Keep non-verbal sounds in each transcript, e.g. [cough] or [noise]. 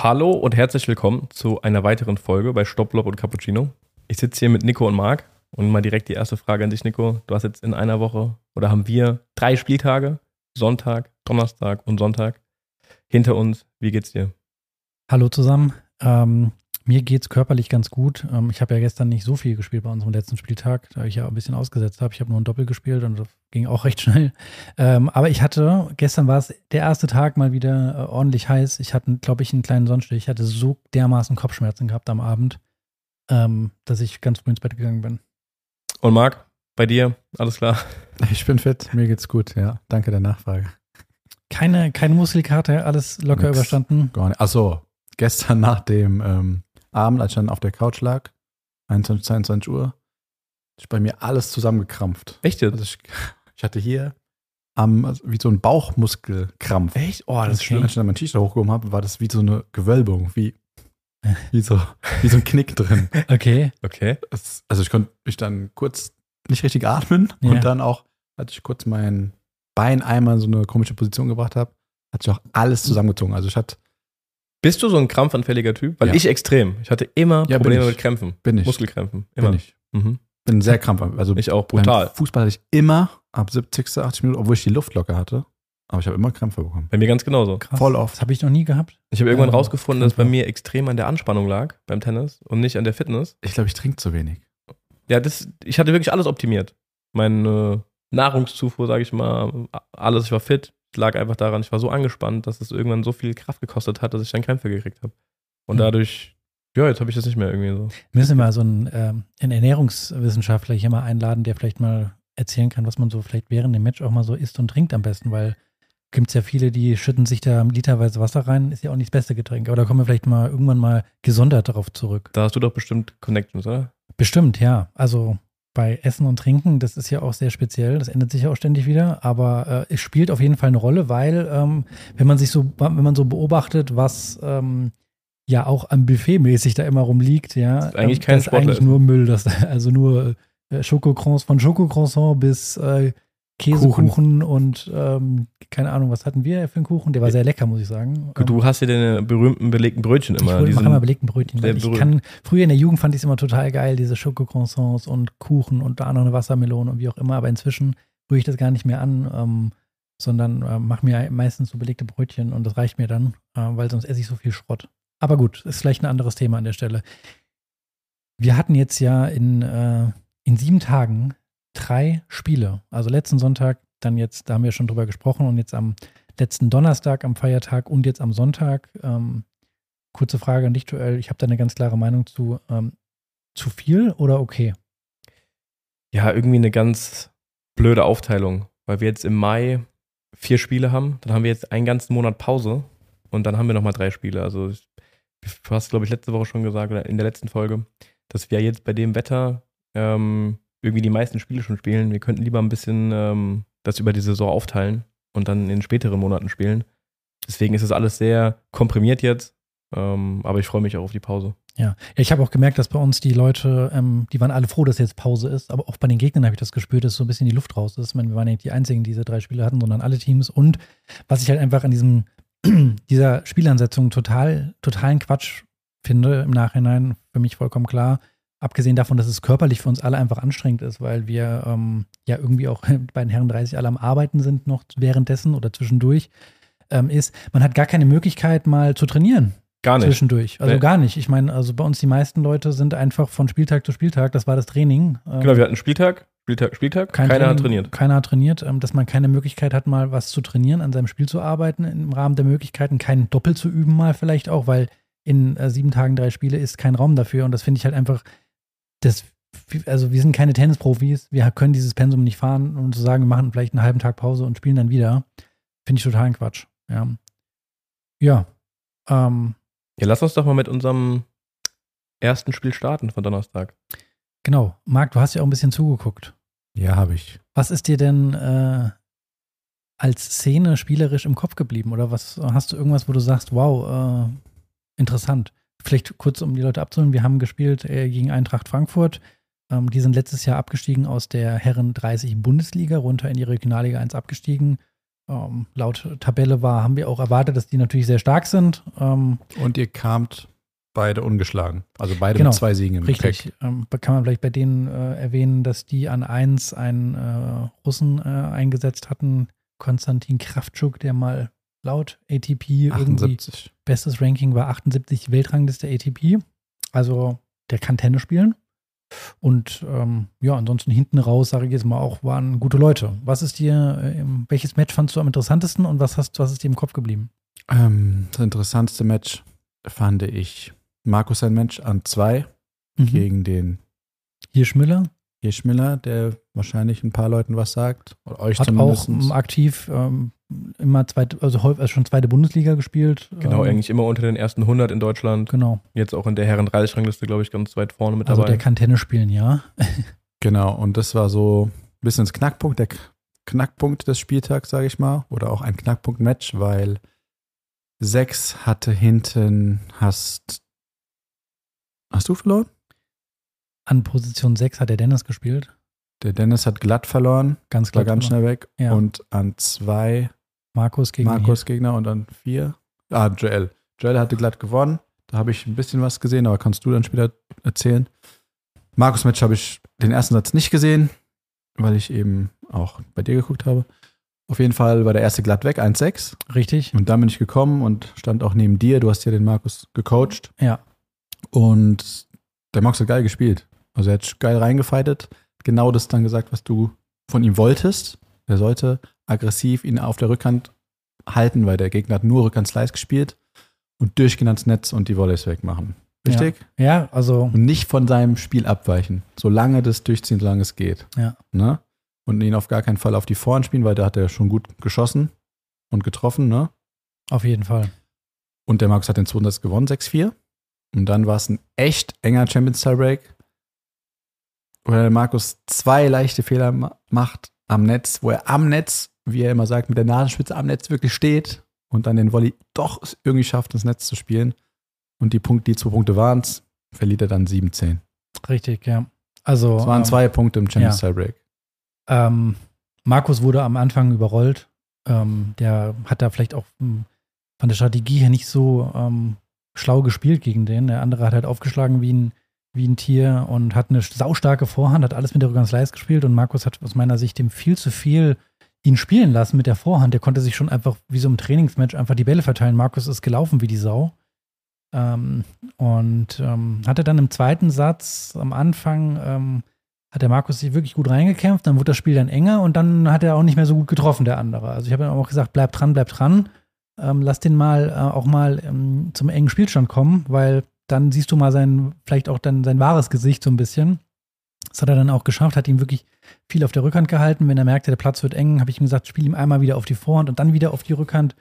Hallo und herzlich willkommen zu einer weiteren Folge bei Stopplock und Cappuccino. Ich sitze hier mit Nico und Marc und mal direkt die erste Frage an dich, Nico. Du hast jetzt in einer Woche oder haben wir drei Spieltage, Sonntag, Donnerstag und Sonntag hinter uns. Wie geht's dir? Hallo zusammen. Ähm, mir geht's körperlich ganz gut. Ähm, ich habe ja gestern nicht so viel gespielt bei unserem letzten Spieltag, da ich ja ein bisschen ausgesetzt habe. Ich habe nur ein Doppel gespielt und das ging auch recht schnell. Ähm, aber ich hatte, gestern war es der erste Tag mal wieder äh, ordentlich heiß. Ich hatte, glaube ich, einen kleinen Sonnenstich. Ich hatte so dermaßen Kopfschmerzen gehabt am Abend, ähm, dass ich ganz früh ins Bett gegangen bin. Und Marc, bei dir, alles klar? [laughs] Ich bin fit, mir geht's gut, ja. Danke der Nachfrage. Keine, keine Muskelkarte, alles locker Nix. überstanden. Gar nicht. Achso, gestern nach dem ähm, Abend, als ich dann auf der Couch lag, 21, 22 Uhr, ist bei mir alles zusammengekrampft. Echt jetzt? Also ich, ich hatte hier am, also wie so ein Bauchmuskelkrampf. Echt? Oh, das ist schlimm. Als ich dann mein T-Shirt hochgehoben habe, war das wie so eine Gewölbung, wie, wie, so, wie so ein Knick drin. [laughs] Okay. Okay. Es, also ich konnte mich dann kurz nicht richtig atmen Ja. und dann auch, als ich kurz mein Bein einmal in so eine komische Position gebracht habe, hat sich auch alles zusammengezogen. Also ich hatte, Bist du so ein krampfanfälliger Typ? Weil Ja. ich extrem. Ich hatte immer Ja, bin Probleme ich. mit Krämpfen. bin ich, Muskelkrämpfen. Immer. bin ich. Mhm. Bin sehr krampfhaft. Also Ich auch, brutal. Fußball hatte ich immer ab 70., 80 Minuten, obwohl ich die Luft locker hatte. Aber ich habe immer Krämpfe bekommen. Bei mir ganz genauso. Krass. Voll oft. Das habe ich noch nie gehabt. Ich habe irgendwann Ja, rausgefunden, dass bei Krämpfe. mir extrem an der Anspannung lag beim Tennis und nicht an der Fitness. Ich glaube, ich trinke zu wenig. Ja, das, ich hatte wirklich alles optimiert. Meine Nahrungszufuhr, sage ich mal, alles, ich war fit. Lag einfach daran, ich war so angespannt, dass es irgendwann so viel Kraft gekostet hat, dass ich dann Krämpfe gekriegt habe. Und Hm. dadurch, ja, jetzt habe ich das nicht mehr irgendwie so. Müssen wir mal so einen, ähm, einen Ernährungswissenschaftler hier mal einladen, der vielleicht mal erzählen kann, was man so vielleicht während dem Match auch mal so isst und trinkt am besten, weil gibt es ja viele, die schütten sich da literweise Wasser rein, ist ja auch nicht das beste Getränk. Aber da kommen wir vielleicht mal irgendwann mal gesondert darauf zurück. Da hast du doch bestimmt Connections, oder? Bestimmt, ja. Also bei Essen und Trinken, das ist ja auch sehr speziell, das ändert sich ja auch ständig wieder, aber äh, es spielt auf jeden Fall eine Rolle, weil ähm, wenn man sich so, wenn man so beobachtet, was ähm, ja auch am Buffet mäßig da immer rumliegt, ja, Das ist eigentlich kein das ist eigentlich nur Müll, das also nur äh, Schokocroissant, von Schokocroissant bis äh, Käsekuchen und ähm, keine Ahnung, was hatten wir für einen Kuchen? Der war sehr lecker, muss ich sagen. Ähm, Du hast ja deine berühmten belegten Brötchen ich immer. die mache immer belegten Brötchen. ich berühmt. kann, früher in der Jugend fand ich es immer total geil, diese Schokocroissants und Kuchen und da noch eine Wassermelone und wie auch immer. Aber inzwischen rühre ich das gar nicht mehr an, ähm, sondern äh, mache mir meistens so belegte Brötchen und das reicht mir dann, äh, weil sonst esse ich so viel Schrott. Aber gut, ist vielleicht ein anderes Thema an der Stelle. Wir hatten jetzt ja in, äh, in sieben Tagen drei Spiele. Also letzten Sonntag, dann jetzt, da haben wir schon drüber gesprochen und jetzt am letzten Donnerstag am Feiertag und jetzt am Sonntag. Ähm, kurze Frage an dich, Joel. Ich habe da eine ganz klare Meinung zu. Ähm, zu viel oder okay? ja, irgendwie eine ganz blöde Aufteilung, weil wir jetzt im Mai vier Spiele haben, dann haben wir jetzt einen ganzen Monat Pause und dann haben wir nochmal drei Spiele. Also du hast, glaube ich, letzte Woche schon gesagt oder in der letzten Folge, dass wir jetzt bei dem Wetter ähm, irgendwie die meisten Spiele schon spielen. Wir könnten lieber ein bisschen ähm, das über die Saison aufteilen und dann in späteren Monaten spielen. Deswegen ist es alles sehr komprimiert jetzt, ähm, aber ich freue mich auch auf die Pause. Ja, ich habe auch gemerkt, dass bei uns die Leute, ähm, die waren alle froh, dass jetzt Pause ist, aber auch bei den Gegnern habe ich das gespürt, dass so ein bisschen die Luft raus ist. Ich meine, wir waren nicht die Einzigen, die diese drei Spiele hatten, sondern alle Teams. Und was ich halt einfach an diesem, [clears throat] dieser Spielansetzung total, totalen Quatsch finde im Nachhinein, für mich vollkommen klar, abgesehen davon, dass es körperlich für uns alle einfach anstrengend ist, weil wir ähm, ja irgendwie auch [laughs] bei den Herren 30 alle am Arbeiten sind noch währenddessen oder zwischendurch, ähm, ist, man hat gar keine Möglichkeit mal zu trainieren Gar nicht. zwischendurch. Also Nee. gar nicht. Ich meine, also bei uns die meisten Leute sind einfach von Spieltag zu Spieltag, das war das Training. Ähm, Genau, wir hatten Spieltag, Spieltag, Spieltag. kein Keiner hat Training, trainiert. Keiner hat trainiert, ähm, dass man keine Möglichkeit hat, mal was zu trainieren, an seinem Spiel zu arbeiten, im Rahmen der Möglichkeiten, kein Doppel zu üben, mal vielleicht auch, weil in äh, sieben Tagen drei Spiele ist kein Raum dafür. Und das finde ich halt einfach, das, also wir sind keine Tennisprofis, wir können dieses Pensum nicht fahren und zu sagen, wir machen vielleicht einen halben Tag Pause und spielen dann wieder, finde ich totalen Quatsch. Ja. Ja. Ähm, Ja, lass uns doch mal mit unserem ersten Spiel starten von Donnerstag. Genau. Marc, du hast ja auch ein bisschen zugeguckt. Ja, habe ich. Was ist dir denn äh, als Szene spielerisch im Kopf geblieben? Oder was hast du irgendwas, wo du sagst, wow, äh, interessant? Vielleicht kurz, um die Leute abzuholen. Wir haben gespielt äh, gegen Eintracht Frankfurt. Ähm, die sind letztes Jahr abgestiegen aus der Herren 30 Bundesliga, runter in die Regionalliga 1 abgestiegen. ähm, laut Tabelle war, haben wir auch erwartet, dass die natürlich sehr stark sind. Ähm, Und ihr kamt beide ungeschlagen. Also beide Genau, mit zwei Siegen im richtig. Ähm, kann man vielleicht bei denen äh, erwähnen, dass die an eins einen äh, Russen äh, eingesetzt hatten, Konstantin Kraftschuk, der mal laut ATP irgendwie 78. bestes Ranking war 78 Weltrangliste ATP. Also der kann Tennis spielen. Und ähm, ja, ansonsten hinten raus, sage ich jetzt mal auch, waren gute Leute. Was ist dir, äh, welches Match fandst du am interessantesten und was hast, was ist dir im Kopf geblieben? Ähm, das interessanteste Match fand ich Markus sein Match an zwei gegen den Hier Schmiller Hirschmiller, der wahrscheinlich ein paar Leuten was sagt. Oder euch hat zumindest. auch aktiv ähm, immer zweite, also häufig also schon zweite Bundesliga gespielt. Genau, ähm, eigentlich immer unter den ersten 100 in Deutschland. Genau. Jetzt auch in der Herren 30 Rangliste, glaube ich, ganz weit vorne mit Also dabei. der kann Tennis spielen, ja. [laughs] Genau, und das war so ein bisschen das Knackpunkt, der Knackpunkt des Spieltags, sage ich mal, oder auch ein Knackpunkt-Match, weil sechs hatte hinten, hast, hast du verloren? An Position 6 hat der Dennis gespielt. Der Dennis hat glatt verloren, Ganz war klar. ganz schnell weg. Ja. Und an zwei Markus gegen Markus Gegner und an vier, ah, Joel. Joel hatte glatt gewonnen, da habe ich ein bisschen was gesehen, aber kannst du dann später erzählen. Markus-Match habe ich den ersten Satz nicht gesehen, weil ich eben auch bei dir geguckt habe. Auf jeden Fall war der erste glatt weg, 1-6. hier. Richtig. Und dann bin ich gekommen und stand auch neben dir. Du hast ja den Markus gecoacht. Ja. Und der Markus hat geil gespielt. Also er hat geil reingefightet. Genau das dann gesagt, was du von ihm wolltest. Er sollte aggressiv ihn auf der Rückhand halten, weil der Gegner hat nur Rückhand-Slice gespielt und durchgehend ans Netz und die Volleys wegmachen. Richtig? Ja, also Und nicht von seinem Spiel abweichen. Solange das durchziehen, solange es geht. Ja. Ne? Und ihn auf gar keinen Fall auf die Vorhand spielen, weil da hat er schon gut geschossen und getroffen, ne? auf jeden Fall. Und der Markus hat den zweiten Satz gewonnen, 6-4. Und dann war es ein echt enger Champions Tiebreak, wo der Markus zwei leichte Fehler ma macht am Netz, wo er am Netz, wie er immer sagt, mit der Nasenspitze am Netz wirklich steht und dann den Volley doch irgendwie schafft, ins Netz zu spielen. Und die, Punkt, die zwei Punkte waren es, verliert er dann 7-10. Richtig, ja. Also Es waren ähm, zwei Punkte im Champions Tiebreak. Ähm, Markus wurde am Anfang überrollt. Ähm, der hat da vielleicht auch hm, von der Strategie her nicht so ähm, schlau gespielt gegen den. Der andere hat halt aufgeschlagen wie ein, wie ein Tier und hat eine saustarke Vorhand, hat alles mit der Rückhand Slice gespielt und Markus hat aus meiner Sicht dem viel zu viel ihn spielen lassen mit der Vorhand. Der konnte sich schon einfach wie so im Trainingsmatch einfach die Bälle verteilen. Markus ist gelaufen wie die Sau. Ähm, und ähm, hatte dann im zweiten Satz am Anfang ähm, hat der Markus sich wirklich gut reingekämpft, dann wurde das Spiel dann enger und dann hat er auch nicht mehr so gut getroffen, der andere. Also ich habe ihm auch gesagt, bleib dran, bleib dran. Ähm, lass den mal äh, auch mal ähm, zum engen Spielstand kommen, weil dann siehst du mal sein, vielleicht auch dann sein wahres Gesicht so ein bisschen. Das hat er dann auch geschafft, hat ihm wirklich viel auf der Rückhand gehalten. Wenn er merkte, der Platz wird eng, habe ich ihm gesagt, spiel ihm einmal wieder auf die Vorhand und dann wieder auf die Rückhand.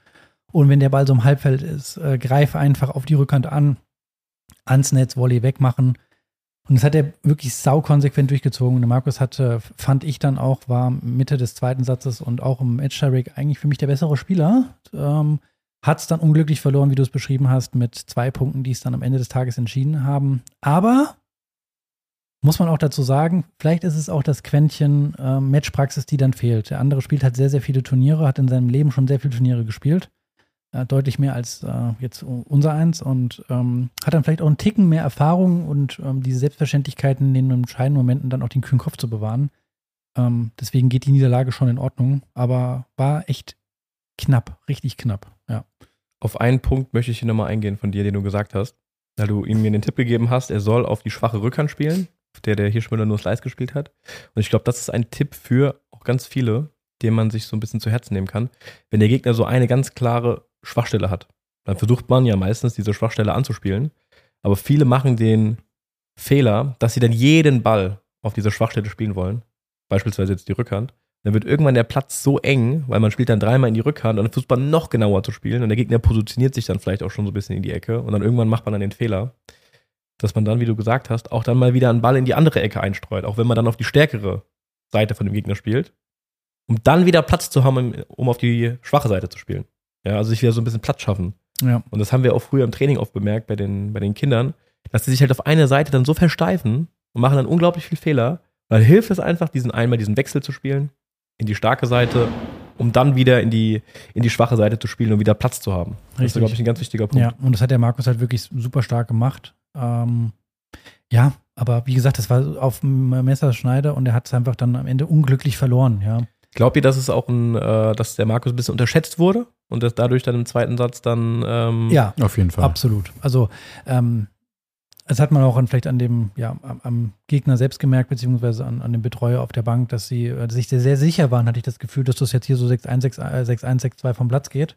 Und wenn der Ball so im Halbfeld ist, äh, greif einfach auf die Rückhand an, ans Netz, Volley wegmachen. Und das hat er wirklich saukonsequent durchgezogen. Und Markus hatte, fand ich dann auch, war Mitte des zweiten Satzes und auch im Edge Tiebreak eigentlich für mich der bessere Spieler. Ähm, hat es dann unglücklich verloren, wie du es beschrieben hast, mit zwei Punkten, die es dann am Ende des Tages entschieden haben. Aber muss man auch dazu sagen, vielleicht ist es auch das Quäntchen äh, Matchpraxis, die dann fehlt. Der andere spielt halt sehr, sehr viele Turniere, hat in seinem Leben schon sehr viele Turniere gespielt. Äh, deutlich mehr als äh, jetzt unser eins und ähm, hat dann vielleicht auch einen Ticken mehr Erfahrung und ähm, diese Selbstverständlichkeiten in den entscheidenden Momenten dann auch den kühlen Kopf zu bewahren. Ähm, deswegen geht die Niederlage schon in Ordnung, aber war echt knapp, richtig knapp, ja. Auf einen Punkt möchte ich hier nochmal eingehen von dir, den du gesagt hast. Da du ihm mir den Tipp gegeben hast, er soll auf die schwache Rückhand spielen, auf der der Hirschmüller nur Slice gespielt hat. Und ich glaube, das ist ein Tipp für auch ganz viele, den man sich so ein bisschen zu Herzen nehmen kann. Wenn der Gegner so eine ganz klare Schwachstelle hat, dann versucht man ja meistens diese Schwachstelle anzuspielen. Aber viele machen den Fehler, dass sie dann jeden Ball auf diese Schwachstelle spielen wollen. Beispielsweise jetzt die Rückhand. Dann wird irgendwann der Platz so eng, weil man spielt dann dreimal in die Rückhand und dann versucht man noch genauer zu spielen und der Gegner positioniert sich dann vielleicht auch schon so ein bisschen in die Ecke und dann irgendwann macht man dann den Fehler, dass man dann, wie du gesagt hast, auch dann mal wieder einen Ball in die andere Ecke einstreut, auch wenn man dann auf die stärkere Seite von dem Gegner spielt, um dann wieder Platz zu haben, um auf die schwache Seite zu spielen. Ja, also sich wieder so ein bisschen Platz schaffen. Ja. Und das haben wir auch früher im Training oft bemerkt bei den, bei den Kindern, dass sie sich halt auf eine Seite dann so versteifen und machen dann unglaublich viel Fehler, weil hilft es einfach, diesen einmal diesen Wechsel zu spielen, in die starke Seite um dann wieder in die, in die schwache Seite zu spielen und wieder Platz zu haben. Das ist, Richtig. glaube ich, ein ganz wichtiger Punkt. Ja, und das hat der Markus halt wirklich super stark gemacht. Ähm, ja, aber wie gesagt, das war auf dem Messerschneider und er hat es einfach dann am Ende unglücklich verloren, ja. Glaubt ihr, dass es auch ein, äh, dass der Markus ein bisschen unterschätzt wurde und dass dadurch dann im zweiten Satz dann ähm, Ja, Auf jeden Fall. absolut. Also, ähm, das hat man auch an, vielleicht an dem, ja, am, am Gegner selbst gemerkt, beziehungsweise an, an dem Betreuer auf der Bank, dass sie äh, sich sehr, sehr sicher waren, hatte ich das Gefühl, dass das jetzt hier so 6-1, 6-1, 6-1, 6-2 vom Platz geht.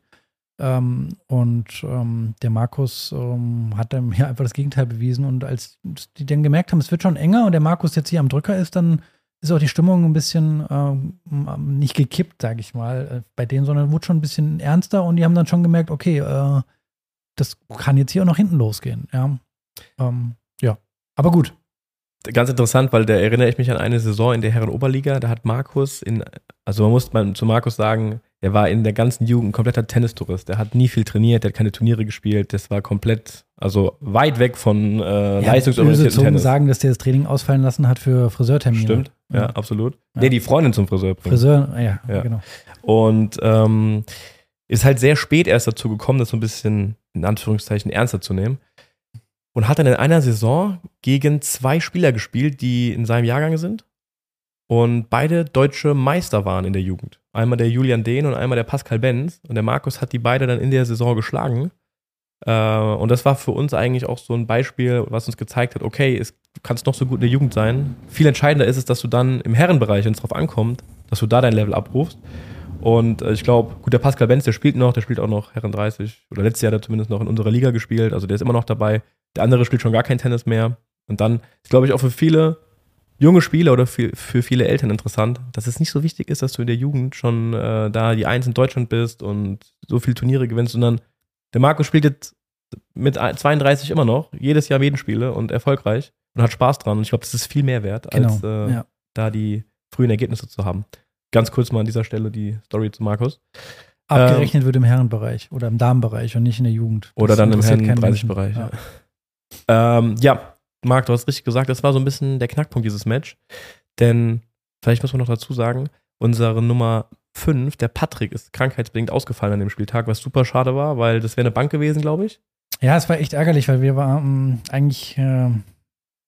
Ähm, und ähm, der Markus ähm, hat dann [laughs] ja einfach das Gegenteil bewiesen. Und als die dann gemerkt haben, es wird schon enger und der Markus jetzt hier am Drücker ist, dann ist auch die Stimmung ein bisschen ähm, nicht gekippt, sage ich mal, äh, bei denen, sondern wurde schon ein bisschen ernster und die haben dann schon gemerkt, okay, äh, das kann jetzt hier auch nach hinten losgehen. Ja, ähm, ja. aber gut. Ganz interessant, weil da erinnere ich mich an eine Saison in der Herren-Oberliga. Da hat Markus in, also man muss mal zu Markus sagen, er war in der ganzen Jugend ein kompletter Tennistourist. Der hat nie viel trainiert, der hat keine Turniere gespielt. Das war komplett, also weit weg von äh, böse leistungsorientierten Zungen Tennis. sagen, dass der das Training ausfallen lassen hat für Friseurtermine. Stimmt, ja, Ja. absolut. Ja. Nee, die Freundin zum Friseur bringen. Friseur, ja, Ja. genau. Und ähm, ist halt sehr spät erst dazu gekommen, das so ein bisschen in Anführungszeichen ernster zu nehmen. Und hat dann in einer Saison gegen zwei Spieler gespielt, die in seinem Jahrgang sind. Und beide deutsche Meister waren in der Jugend. Einmal der Julian Dehn und einmal der Pascal Benz. Und der Markus hat die beide dann in der Saison geschlagen. Äh, und das war für uns eigentlich auch so ein Beispiel, was uns gezeigt hat, okay, es, du kannst noch so gut in der Jugend sein. Viel entscheidender ist es, dass du dann im Herrenbereich, wenn es drauf ankommt, dass du da dein Level abrufst. Und äh, ich glaube, gut, der Pascal Benz, der spielt noch, der spielt auch noch Herren 30 oder letztes Jahr hat er zumindest noch in unserer Liga gespielt, also der ist immer noch dabei. Der andere spielt schon gar kein Tennis mehr. Und dann ist, glaube ich, auch für viele junge Spieler oder für, für viele Eltern interessant, dass es nicht so wichtig ist, dass du in der Jugend schon äh, da die Eins in Deutschland bist und so viele Turniere gewinnst, sondern der Markus spielt jetzt mit 32 immer noch, jedes Jahr Medenspiele und erfolgreich und hat Spaß dran. Und ich glaube, das ist viel mehr wert, Genau. als äh, ja. da die frühen Ergebnisse zu haben. Ganz kurz mal an dieser Stelle die Story zu Markus. Abgerechnet wird im Herrenbereich oder im Damenbereich und nicht in der Jugend. Oder dann im interessiert Herren keinen Menschen. 30-Bereich. Ja. Ja. Ähm, ja, Marc, du hast richtig gesagt, das war so ein bisschen der Knackpunkt dieses Match. Denn, vielleicht muss man noch dazu sagen, unsere Nummer 5, der Patrick, ist krankheitsbedingt ausgefallen an dem Spieltag, was super schade war, weil das wäre eine Bank gewesen, glaube ich. Ja, es war echt ärgerlich, weil wir waren eigentlich äh,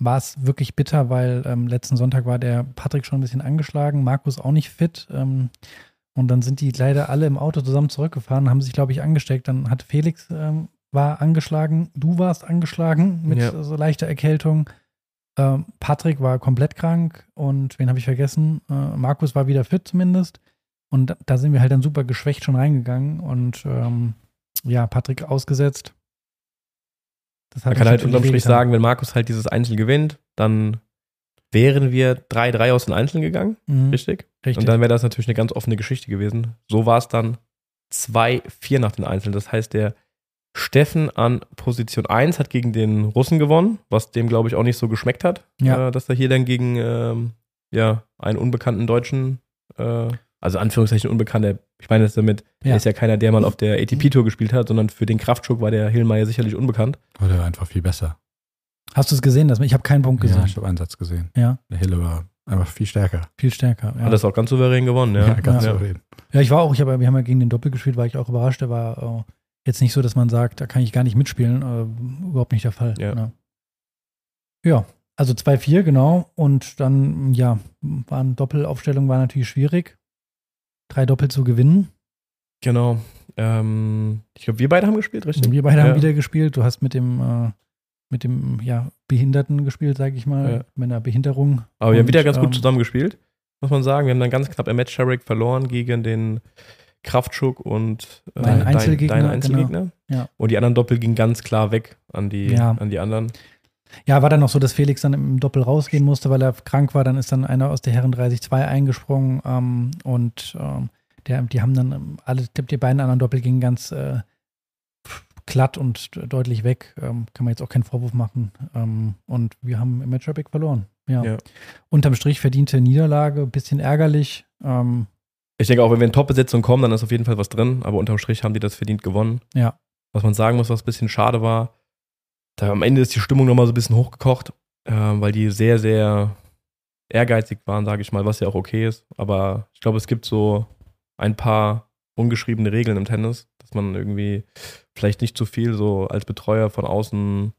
war es wirklich bitter, weil ähm, letzten Sonntag war der Patrick schon ein bisschen angeschlagen, Markus auch nicht fit. Ähm, und dann sind die leider alle im Auto zusammen zurückgefahren, haben sich, glaube ich, angesteckt. Dann hat Felix ähm, war angeschlagen, du warst angeschlagen mit Ja. so leichter Erkältung. Ähm, Patrick war komplett krank und wen habe ich vergessen? Äh, Markus war wieder fit zumindest. Und da- da sind wir halt dann super geschwächt schon reingegangen und ähm, ja, Patrick ausgesetzt. Das Man kann halt unterm Strich sagen, wenn Markus halt dieses Einzel gewinnt, dann wären wir 3-3 aus den Einzelnen gegangen, Mhm, richtig? richtig. Und dann wäre das natürlich eine ganz offene Geschichte gewesen. So war es dann 2-4 nach den Einzelnen. Das heißt, der Steffen an Position 1 hat gegen den Russen gewonnen, was dem, glaube ich, auch nicht so geschmeckt hat, Ja. äh, dass er hier dann gegen ähm, ja, einen unbekannten Deutschen, äh, also Anführungszeichen unbekannter, ich meine das damit, Ja. er ist ja keiner, der mal auf der ATP-Tour gespielt hat, sondern für den Kraftschuck war der Hillmeier sicherlich unbekannt. Oder einfach viel besser. Hast du es gesehen? Dass, ich habe keinen Punkt gesehen. Ja, ich habe einen Satz gesehen. Ja. Der Hille war einfach viel stärker. Viel stärker. Ja. Hat das auch ganz souverän gewonnen, ja. ganz ja. souverän. Ja, ich war auch, ich hab, wir haben ja gegen den Doppel gespielt, war ich auch überrascht. Der war äh, jetzt nicht so, dass man sagt, da kann ich gar nicht mitspielen. Äh, überhaupt nicht der Fall. Ja. Ja, ja also 2-4, genau. Und dann, ja, waren Doppelaufstellung war natürlich schwierig. Drei Doppel zu gewinnen. Genau. Ähm, ich glaube, wir beide haben gespielt, richtig? Wir beide Ja. haben wieder gespielt. Du hast mit dem, äh, mit dem ja, Behinderten gespielt, sage ich mal. Ja. Mit einer Behinderung. Aber wir haben Und, wieder ganz ähm, gut zusammen gespielt, muss man sagen. Wir haben dann ganz knapp im Match Sharek verloren gegen den Kraftschuk und äh, Mein dein- Einzelgegner, deinen Einzelgegner. Ja. Und die anderen Doppel gingen ganz klar weg an die, Ja. an die anderen. Ja, war dann noch so, dass Felix dann im Doppel rausgehen musste, weil er krank war. Dann ist dann einer aus der Herren 30-2 eingesprungen ähm, und ähm, der, die haben dann ähm, alle, die, beiden anderen Doppel gingen ganz äh, glatt und deutlich weg. Ähm, kann man jetzt auch keinen Vorwurf machen. Ähm, und wir haben im Matchup verloren. Ja. Ja. Unterm Strich verdiente Niederlage, bisschen ärgerlich. Ich denke auch, wenn wir in Top-Besetzung kommen, dann ist auf jeden Fall was drin. Aber unterm Strich haben die das verdient gewonnen. Ja. Was man sagen muss, was ein bisschen schade war, da am Ende ist die Stimmung nochmal so ein bisschen hochgekocht, äh, weil die sehr, sehr ehrgeizig waren, sage ich mal, was ja auch okay ist. Aber ich glaube, es gibt so ein paar ungeschriebene Regeln im Tennis, dass man irgendwie vielleicht nicht zu viel so als Betreuer von außen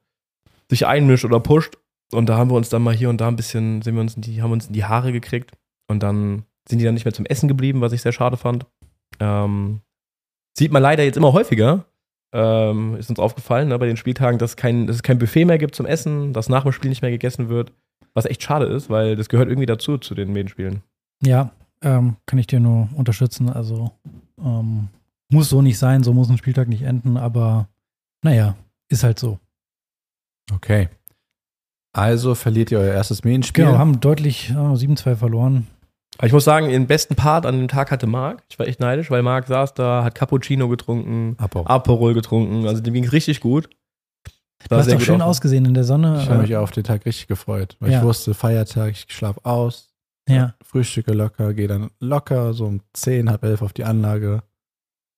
sich einmischt oder pusht. Und da haben wir uns dann mal hier und da ein bisschen, sind wir uns in die, haben uns in die Haare gekriegt. Und dann sind die dann nicht mehr zum Essen geblieben, was ich sehr schade fand. Ähm, sieht man leider jetzt immer häufiger. Ähm, ist uns aufgefallen ne, bei den Spieltagen, dass, kein, dass es kein Buffet mehr gibt zum Essen, dass nach dem Spiel nicht mehr gegessen wird. Was echt schade ist, weil das gehört irgendwie dazu, zu den Medienspielen. Ja, ähm, kann ich dir nur unterstützen. Also ähm, muss so nicht sein, so muss ein Spieltag nicht enden, aber naja, ist halt so. Okay. Also verliert ihr euer erstes Medienspiel. Genau, haben deutlich äh, 7-2 verloren. Aber ich muss sagen, den besten Part an dem Tag hatte Marc. Ich war echt neidisch, weil Marc saß da, hat Cappuccino getrunken, Apo. Aperol getrunken. Also dem ging es richtig gut. Du hast doch schön ausgesehen in der Sonne. Ich habe äh, mich auf den Tag richtig gefreut, weil Ja. ich wusste, Feiertag, ich schlaf aus, Ja, frühstücke locker, gehe dann locker so um 10, halb elf auf die Anlage,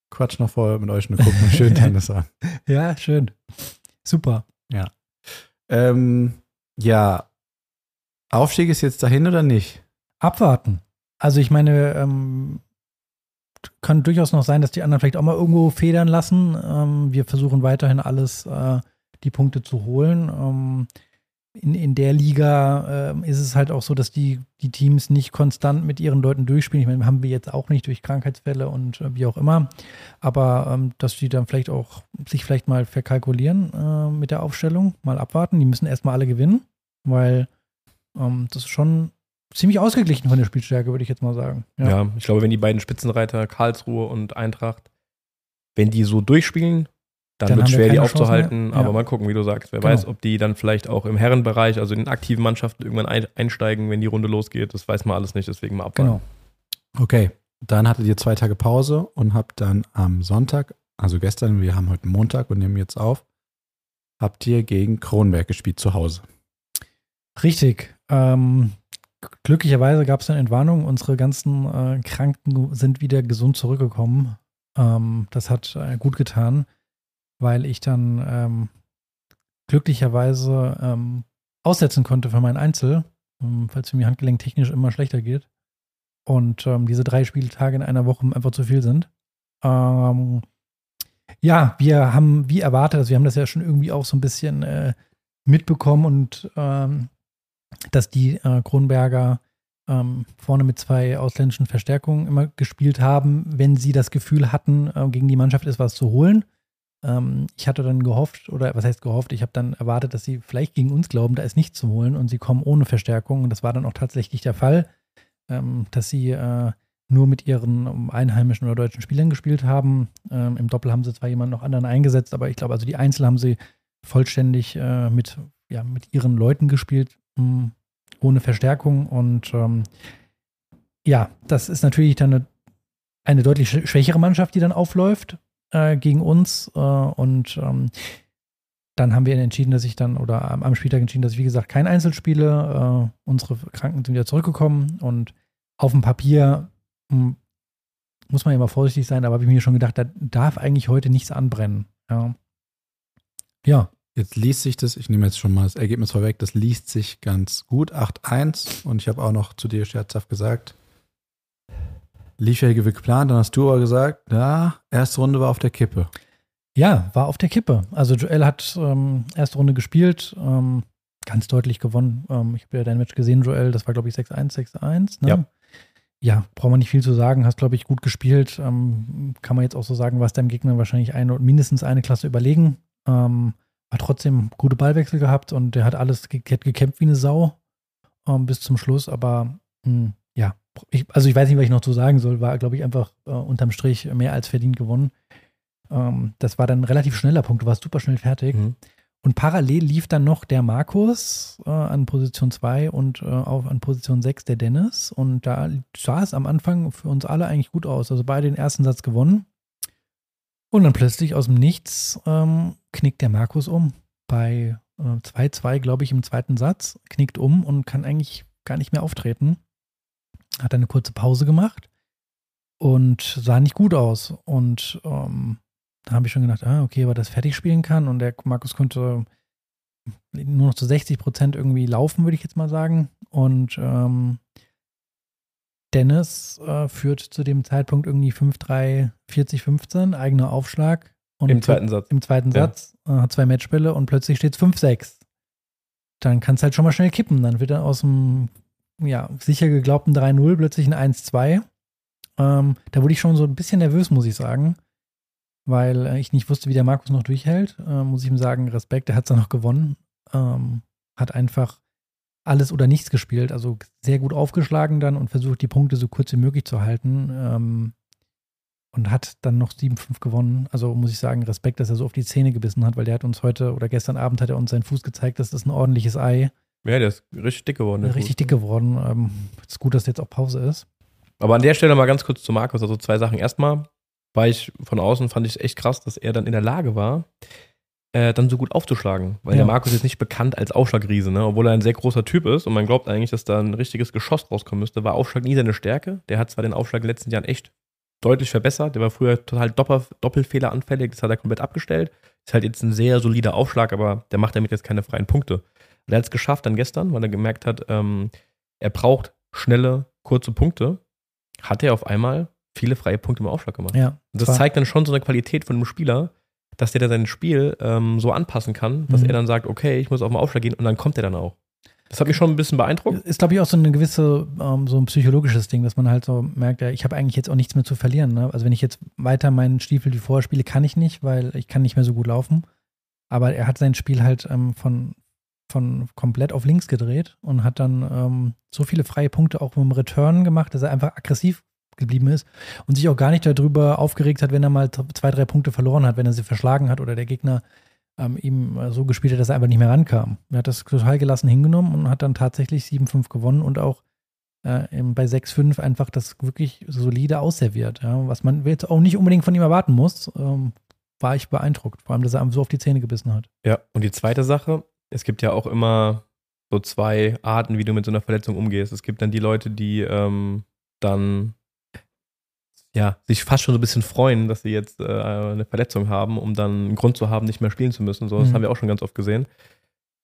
quatsch noch vorher mit euch und gucken [laughs] einen schönen Tennis an. ja, schön. Super. Ähm, ja, Aufstieg ist jetzt dahin oder nicht? Abwarten. Also ich meine, ähm, kann durchaus noch sein, dass die anderen vielleicht auch mal irgendwo federn lassen. Ähm, wir versuchen weiterhin alles, äh, die Punkte zu holen. Ähm, in, in der Liga ähm, ist es halt auch so, dass die, die Teams nicht konstant mit ihren Leuten durchspielen. Ich meine, haben wir jetzt auch nicht durch Krankheitsfälle und äh, wie auch immer. Aber ähm, dass die dann vielleicht auch sich vielleicht mal verkalkulieren äh, mit der Aufstellung, mal abwarten. Die müssen erstmal alle gewinnen, weil ähm, das ist schon ziemlich ausgeglichen von der Spielstärke, würde ich jetzt mal sagen. Ja. ich glaube, wenn die beiden Spitzenreiter, Karlsruhe und Eintracht, wenn die so durchspielen, dann, Dann wird wir schwer, die Chance aufzuhalten. mehr. Aber Ja. mal gucken, wie du sagst. Wer Genau. weiß, ob die dann vielleicht auch im Herrenbereich, also in den aktiven Mannschaften, irgendwann ein, einsteigen, wenn die Runde losgeht. Das weiß man alles nicht, deswegen mal abwarten. Genau. Okay, dann hattet ihr zwei Tage Pause und habt dann am Sonntag, also gestern, wir haben heute Montag und nehmen jetzt auf, habt ihr gegen Kronberg gespielt zu Hause. Richtig. Ähm, glücklicherweise gab es eine Entwarnung. Unsere ganzen äh, Kranken sind wieder gesund zurückgekommen. Ähm, das hat äh, gut getan, weil ich dann ähm, glücklicherweise ähm, aussetzen konnte für mein Einzel, ähm, falls mir handgelenktechnisch immer schlechter geht. Und ähm, diese drei Spieltage in einer Woche einfach zu viel sind. Ähm, ja, wir haben, wie erwartet, also wir haben das ja schon irgendwie auch so ein bisschen äh, mitbekommen und dass die äh, Kronberger ähm, vorne mit zwei ausländischen Verstärkungen immer gespielt haben, wenn sie das Gefühl hatten, äh, gegen die Mannschaft ist was zu holen. Ähm, ich hatte dann gehofft, oder was heißt gehofft, ich habe dann erwartet, dass sie vielleicht gegen uns glauben, da ist nichts zu holen und sie kommen ohne Verstärkung. Und das war dann auch tatsächlich der Fall, ähm, dass sie äh, nur mit ihren ähm, einheimischen oder deutschen Spielern gespielt haben. Ähm, Im Doppel haben sie zwar jemanden noch anderen eingesetzt, aber ich glaube, also die Einzel haben sie vollständig äh, mit, ja, mit ihren Leuten gespielt, mh, ohne Verstärkung. Und ähm, ja, das ist natürlich dann eine, eine deutlich sch- schwächere Mannschaft, die dann aufläuft äh, gegen uns. Äh, und ähm, dann haben wir entschieden, dass ich dann, oder am, am Spieltag entschieden, dass ich, wie gesagt, kein Einzel spiele. Äh, unsere Kranken sind wieder zurückgekommen und auf dem Papier hm, muss man ja immer vorsichtig sein, aber habe ich mir schon gedacht, da darf eigentlich heute nichts anbrennen. Ja. ja, Jetzt liest sich das, ich nehme jetzt schon mal das Ergebnis vorweg, das liest sich ganz gut, 8-1 und ich habe auch noch zu dir scherzhaft gesagt, lief ja wie geplant, dann hast du aber gesagt, ja, erste Runde war auf der Kippe. Ja, war auf der Kippe. Also Joel hat ähm, erste Runde gespielt, ähm, ganz deutlich gewonnen. Ähm, ich habe ja dein Match gesehen, Joel, das war glaube ich 6-1, 6-1. Ne? Ja. Ja, braucht man nicht viel zu sagen, hast glaube ich gut gespielt. Ähm, kann man jetzt auch so sagen, was deinem Gegner wahrscheinlich eine, mindestens eine Klasse überlegen. Ähm, hat trotzdem gute Ballwechsel gehabt und der hat alles ge hat gekämpft wie eine Sau ähm, bis zum Schluss. Aber mh, ja, ich, also ich weiß nicht, was ich noch zu sagen soll. War glaube ich einfach äh, unterm Strich mehr als verdient gewonnen. Ähm, das war dann ein relativ schneller Punkt. Du warst super schnell fertig. Mhm. Und parallel lief dann noch der Markus äh, an Position 2 und äh, auf, an Position 6 der Dennis. Und da sah es am Anfang für uns alle eigentlich gut aus. Also beide den ersten Satz gewonnen. Und dann plötzlich aus dem Nichts ähm, knickt der Markus um. Bei äh, 2-2, glaube ich, im zweiten Satz, knickt um und kann eigentlich gar nicht mehr auftreten. Hat eine kurze Pause gemacht und sah nicht gut aus. Und ähm, da habe ich schon gedacht, ah, okay, aber das fertig spielen kann. Und der Markus konnte nur noch zu 60 Prozent irgendwie laufen, würde ich jetzt mal sagen. Und ähm, Dennis äh, führt zu dem Zeitpunkt irgendwie 5-3, 40-15, eigener Aufschlag. Und Im zweiten Satz. Im zweiten Ja. Satz, äh, hat zwei Matchbälle und plötzlich steht es 5-6. Dann kann es halt schon mal schnell kippen. Dann wird er aus dem ja, sicher geglaubten 3-0 plötzlich ein 1-2. Ähm, da wurde ich schon so ein bisschen nervös, muss ich sagen, weil äh, ich nicht wusste, wie der Markus noch durchhält. Äh, muss ich ihm sagen, Respekt, der hat es dann noch gewonnen. Ähm, hat einfach alles oder nichts gespielt, also sehr gut aufgeschlagen dann und versucht, die Punkte so kurz wie möglich zu halten. Ähm, und hat dann noch 7-5 gewonnen. Also muss ich sagen, Respekt, dass er so auf die Zähne gebissen hat, weil der hat uns heute oder gestern Abend hat er uns seinen Fuß gezeigt, das ist ein ordentliches Ei. Ja, der ist richtig dick geworden. richtig Fuß. dick geworden. Ähm, ist gut, dass jetzt auch Pause ist. Aber an der Stelle mal ganz kurz zu Markus, also zwei Sachen. Erstmal war ich von außen, fand ich es echt krass, dass er dann in der Lage war, äh, dann so gut aufzuschlagen. Weil Ja. der Markus ist nicht bekannt als Aufschlagriese, ne? obwohl er ein sehr großer Typ ist und man glaubt eigentlich, dass da ein richtiges Geschoss rauskommen müsste, war Aufschlag nie seine Stärke. Der hat zwar den Aufschlag in den letzten Jahren echt deutlich verbessert, der war früher total Doppel Doppelfehleranfällig, das hat er komplett abgestellt. Ist halt jetzt ein sehr solider Aufschlag, aber der macht damit jetzt keine freien Punkte. Und er hat es geschafft dann gestern, weil er gemerkt hat, ähm, er braucht schnelle, kurze Punkte, hat er auf einmal viele freie Punkte im Aufschlag gemacht. Ja. Und das zeigt dann schon so eine Qualität von einem Spieler, dass der da sein Spiel ähm, so anpassen kann, dass Mhm. er dann sagt, okay, ich muss auf den Aufschlag gehen und dann kommt er dann auch. Das hat mich schon ein bisschen beeindruckt. Ist, glaube ich, auch so eine gewisse, ähm, so ein psychologisches Ding, dass man halt so merkt, ja, ich habe eigentlich jetzt auch nichts mehr zu verlieren. Ne? Also wenn ich jetzt weiter meinen Stiefel wie vorher spiele, kann ich nicht, weil ich kann nicht mehr so gut laufen. Aber er hat sein Spiel halt ähm, von, von komplett auf links gedreht und hat dann ähm, so viele freie Punkte auch mit dem Return gemacht, dass er einfach aggressiv geblieben ist und sich auch gar nicht darüber aufgeregt hat, wenn er mal zwei, drei Punkte verloren hat, wenn er sie verschlagen hat oder der Gegner ähm, ihm so gespielt hat, dass er einfach nicht mehr rankam. Er hat das total gelassen hingenommen und hat dann tatsächlich 7-5 gewonnen und auch äh, bei 6-5 einfach das wirklich solide ausserviert. Ja? Was man jetzt auch nicht unbedingt von ihm erwarten muss, ähm, war ich beeindruckt. Vor allem, dass er einem so auf die Zähne gebissen hat. Ja, und die zweite Sache, es gibt ja auch immer so zwei Arten, wie du mit so einer Verletzung umgehst. Es gibt dann die Leute, die ähm, dann ja, sich fast schon so ein bisschen freuen, dass sie jetzt äh, eine Verletzung haben, um dann einen Grund zu haben, nicht mehr spielen zu müssen. So, das Mhm. haben wir auch schon ganz oft gesehen.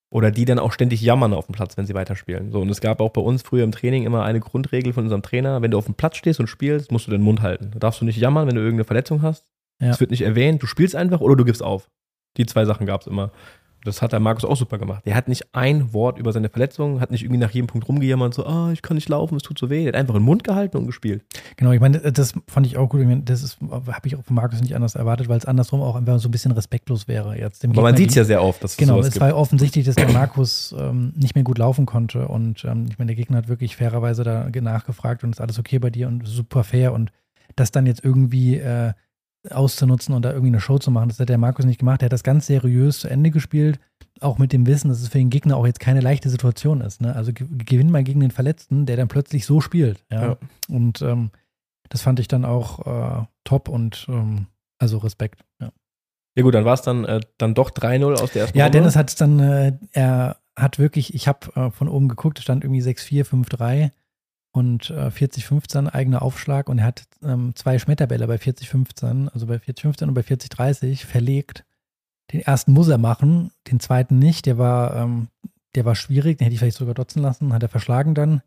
Oder die dann auch ständig jammern auf dem Platz, wenn sie weiterspielen. So, und es gab auch bei uns früher im Training immer eine Grundregel von unserem Trainer, wenn du auf dem Platz stehst und spielst, musst du den Mund halten. Da darfst du nicht jammern, wenn du irgendeine Verletzung hast. Ja. Es wird nicht erwähnt, du spielst einfach oder du gibst auf. Die zwei Sachen gab es immer. Das hat der Markus auch super gemacht. Der hat nicht ein Wort über seine Verletzung, hat nicht irgendwie nach jedem Punkt rumgejammert, so, ah, ich kann nicht laufen, es tut so weh. Der hat einfach den Mund gehalten und gespielt. Genau, ich meine, das fand ich auch gut. Ich meine, Das ist- habe ich auch von Markus nicht anders erwartet, weil es andersrum auch einfach so ein bisschen respektlos wäre. Jetzt dem Aber man sieht es ja sehr oft, dass es Genau, es war offensichtlich, dass der Markus ähm, nicht mehr gut laufen konnte. Und ähm, ich meine, der Gegner hat wirklich fairerweise da nachgefragt und ist alles okay bei dir und super fair. Und das dann jetzt irgendwie äh, auszunutzen und da irgendwie eine Show zu machen, das hat der Markus nicht gemacht. Er hat das ganz seriös zu Ende gespielt, auch mit dem Wissen, dass es für den Gegner auch jetzt keine leichte Situation ist. Ne? Also ge gewinn mal gegen den Verletzten, der dann plötzlich so spielt. Ja? Ja. Und ähm, das fand ich dann auch äh, top und ähm, also Respekt. Ja. Ja gut, dann war es dann, äh, dann doch 3-0 aus der ersten Ja, Runde. Dennis hat es dann, äh, er hat wirklich, ich habe äh, von oben geguckt, es stand irgendwie 6-4, 5-3 und äh, 40-15 eigener Aufschlag und er hat ähm, zwei Schmetterbälle bei 40-15, also bei 40-15 und bei 40-30 verlegt. Den ersten muss er machen, den zweiten nicht, der war, ähm, der war schwierig, den hätte ich vielleicht sogar dotzen lassen, hat er verschlagen dann.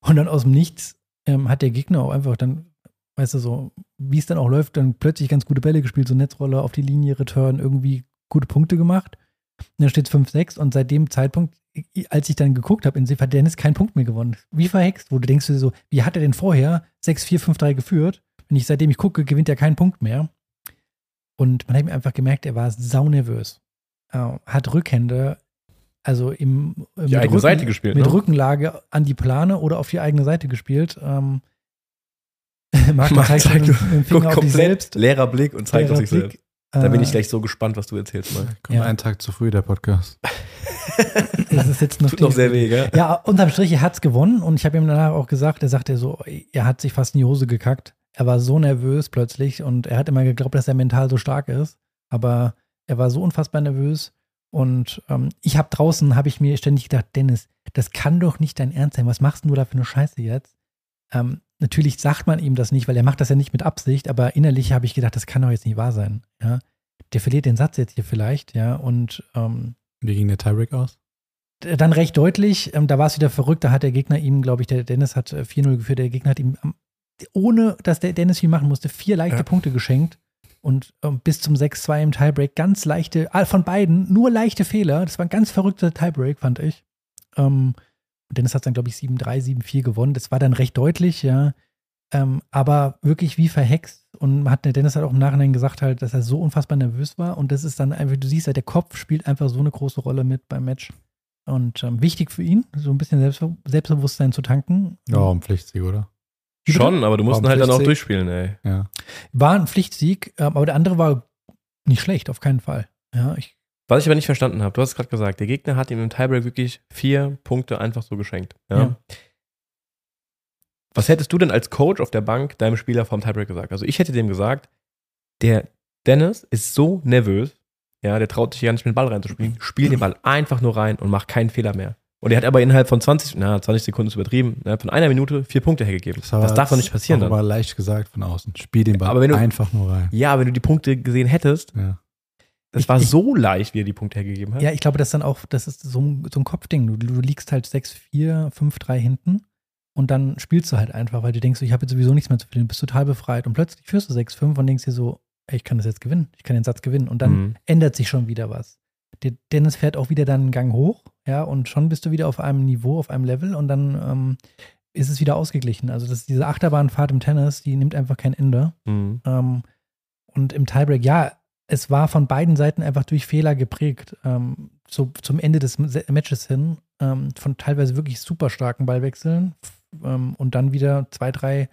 Und dann aus dem Nichts ähm, hat der Gegner auch einfach dann, weißt du, so, wie es dann auch läuft, dann plötzlich ganz gute Bälle gespielt, so Netzrolle auf die Linie, Return, irgendwie gute Punkte gemacht. Und dann steht es 5-6 und seit dem Zeitpunkt, als ich dann geguckt habe, in hat Dennis keinen Punkt mehr gewonnen. Wie verhext, wo du denkst so, wie hat er denn vorher 6-4-5-3 geführt? Wenn ich seitdem ich gucke, gewinnt er keinen Punkt mehr. Und man hat mir einfach gemerkt, er war saunervös. Äh, hat Rückhände, also im, äh, eigene Seite gespielt. mit ne? Rückenlage an die Plane oder auf die eigene Seite gespielt. Ähm, [laughs] Marc zeigt zeigt mit dem [laughs] Finger auf komplett selbst. leerer Blick und zeigt auf Leerer sich selbst. Da bin Äh, ich gleich so gespannt, was du erzählst mal. Kommt Ja. einen Tag zu früh, der Podcast. [laughs] Das ist jetzt noch Tut noch sehr weh, gell? Ja, unterm Strich, er hat's gewonnen und ich habe ihm danach auch gesagt, er sagte so, er hat sich fast in die Hose gekackt. Er war so nervös plötzlich und er hat immer geglaubt, dass er mental so stark ist, aber er war so unfassbar nervös und ähm, ich habe draußen, habe ich mir ständig gedacht, Dennis, das kann doch nicht dein Ernst sein, was machst denn du da für eine Scheiße jetzt? Ähm, natürlich sagt man ihm das nicht, weil er macht das ja nicht mit Absicht, aber innerlich habe ich gedacht, das kann doch jetzt nicht wahr sein, ja. Der verliert den Satz jetzt hier vielleicht, ja, und ähm, Wie ging der Tiebreak aus? dann recht deutlich, ähm, da war es wieder verrückt, da hat der Gegner ihm, glaube ich, der Dennis hat äh, 4-0 geführt, der Gegner hat ihm, ohne dass der Dennis viel machen musste, vier leichte Ja. Punkte geschenkt und ähm, bis zum 6-2 im Tiebreak ganz leichte, ah, von beiden nur leichte Fehler. Das war ein ganz verrückter Tiebreak, fand ich. Ähm, Dennis hat dann, glaube ich, 7-3, 7-4 gewonnen. Das war dann recht deutlich, ja. Ähm, aber wirklich wie verhext. Und hat der Dennis hat auch im Nachhinein gesagt, halt, dass er so unfassbar nervös war. Und das ist dann einfach, du siehst halt, der Kopf spielt einfach so eine große Rolle mit beim Match. Und ähm, wichtig für ihn, so ein bisschen Selbstbe Selbstbewusstsein zu tanken. Ja, ein Pflichtsieg, oder? Wie bitte? Schon, aber du musst ihn halt dann auch durchspielen, ey. Ja. War ein Pflichtsieg, ähm, aber der andere war nicht schlecht, auf keinen Fall. Ja, ich, Was ich aber nicht verstanden habe, du hast es gerade gesagt, der Gegner hat ihm im Tiebreak wirklich vier Punkte einfach so geschenkt. Ja? Ja. Was hättest du denn als Coach auf der Bank deinem Spieler vom Tiebreak gesagt? Also ich hätte dem gesagt, der Dennis ist so nervös, ja, der traut sich ja nicht mit dem Ball reinzuspielen. Spiel den Ball einfach nur rein und mach keinen Fehler mehr. Und er hat aber innerhalb von 20, na, 20 Sekunden ist übertrieben, innerhalb von einer Minute vier Punkte hergegeben. Das, war darf doch nicht passieren dann. Aber leicht gesagt von außen. Spiel den Ball Aber wenn du- einfach nur rein. Ja, wenn du die Punkte gesehen hättest, Ja. Das Ich- war ich- so leicht, wie er die Punkte hergegeben hat. ja, ich glaube, das ist dann auch, das ist so ein, so ein Kopfding. Du, du liegst halt 6-4, 5-3 hinten und dann spielst du halt einfach, weil du denkst, ich habe jetzt sowieso nichts mehr zu verlieren, bist total befreit und plötzlich führst du 6-5 und denkst dir so, ey, ich kann das jetzt gewinnen, ich kann den Satz gewinnen und dann Mhm. ändert sich schon wieder was. Der Dennis fährt auch wieder dann einen Gang hoch, ja, und schon bist du wieder auf einem Niveau, auf einem Level und dann ähm, ist es wieder ausgeglichen. Also das, diese Achterbahnfahrt im Tennis, die nimmt einfach kein Ende. Mhm. Ähm, und im Tiebreak, ja, es war von beiden Seiten einfach durch Fehler geprägt. Ähm, so zum Ende des Matches hin, ähm, von teilweise wirklich super starken Ballwechseln ähm, und dann wieder zwei, drei,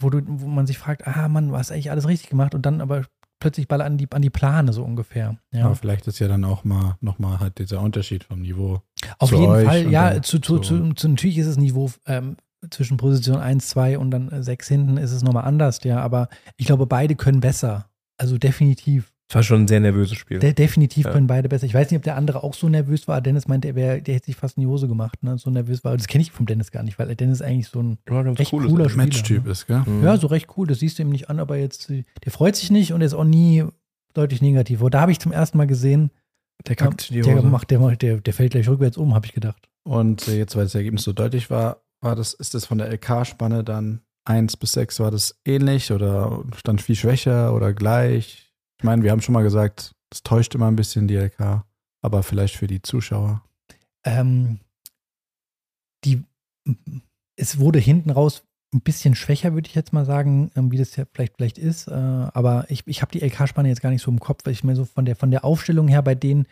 wo, du, wo man sich fragt, ah Mann, du hast eigentlich alles richtig gemacht und dann aber plötzlich Ball an die, an die Plane so ungefähr. Ja. Aber vielleicht ist ja dann auch mal nochmal halt dieser Unterschied vom Niveau. Auf jeden Fall, ja, zu, zu, zu, zu, natürlich ist das Niveau ähm, zwischen Position 1, 2 und dann äh, 6 hinten ist es nochmal anders, ja, aber ich glaube, beide können besser. Also definitiv. Das war schon ein sehr nervöses Spiel. De definitiv Ja. können beide besser. Ich weiß nicht, ob der andere auch so nervös war. Dennis meinte, er wär, der hätte sich fast in die Hose gemacht, ne? so nervös war. Das kenne ich vom Dennis gar nicht, weil Dennis eigentlich so ein, Immer ganz Echt cool cooler. Matchtyp ist, gell? Mhm. ja, so recht cool. Das siehst du ihm nicht an, aber jetzt, der freut sich nicht und er ist auch nie deutlich negativ. Und da habe ich zum ersten Mal gesehen, Der kackt in die der, Hose. der, macht- der, der fällt gleich rückwärts um, habe ich gedacht. Und äh, jetzt, weil das Ergebnis so deutlich war, war das, ist das von der LK-Spanne dann 1 bis 6, war das ähnlich oder stand viel schwächer oder gleich? Ich meine, wir haben schon mal gesagt, es täuscht immer ein bisschen die LK, aber vielleicht für die Zuschauer. ähm, die, es wurde hinten raus ein bisschen schwächer, würde ich jetzt mal sagen, ähm, wie das ja vielleicht, vielleicht ist. Äh, aber ich, ich habe die LK-Spanne jetzt gar nicht so im Kopf. weil Ich meine, so von der, von der Aufstellung her, bei denen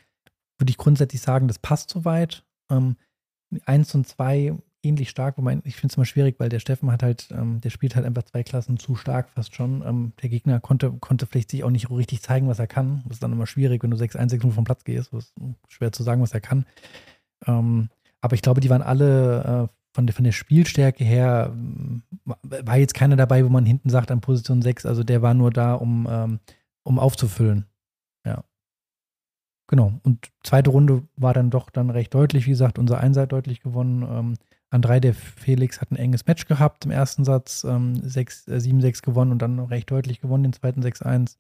würde ich grundsätzlich sagen, das passt soweit. Ähm, eins und zwei ähnlich stark, wobei ich finde es immer schwierig, weil der Steffen hat halt, ähm, der spielt halt einfach zwei Klassen zu stark fast schon. Ähm, der Gegner konnte, konnte vielleicht sich auch nicht richtig zeigen, was er kann. Das ist dann immer schwierig, wenn du 6-1, 6-0 vom Platz gehst. Das ist schwer zu sagen, was er kann. Ähm, aber ich glaube, die waren alle äh, von, der, von der Spielstärke her, ähm, war jetzt keiner dabei, wo man hinten sagt, an Position 6, also der war nur da, um, ähm, um aufzufüllen. Ja. Genau. Und zweite Runde war dann doch dann recht deutlich, wie gesagt, unser Einser hat deutlich gewonnen. An drei der Felix hat ein enges Match gehabt im ersten Satz, ähm, 6, äh, 7-6 gewonnen und dann recht deutlich gewonnen, den zweiten 6-1.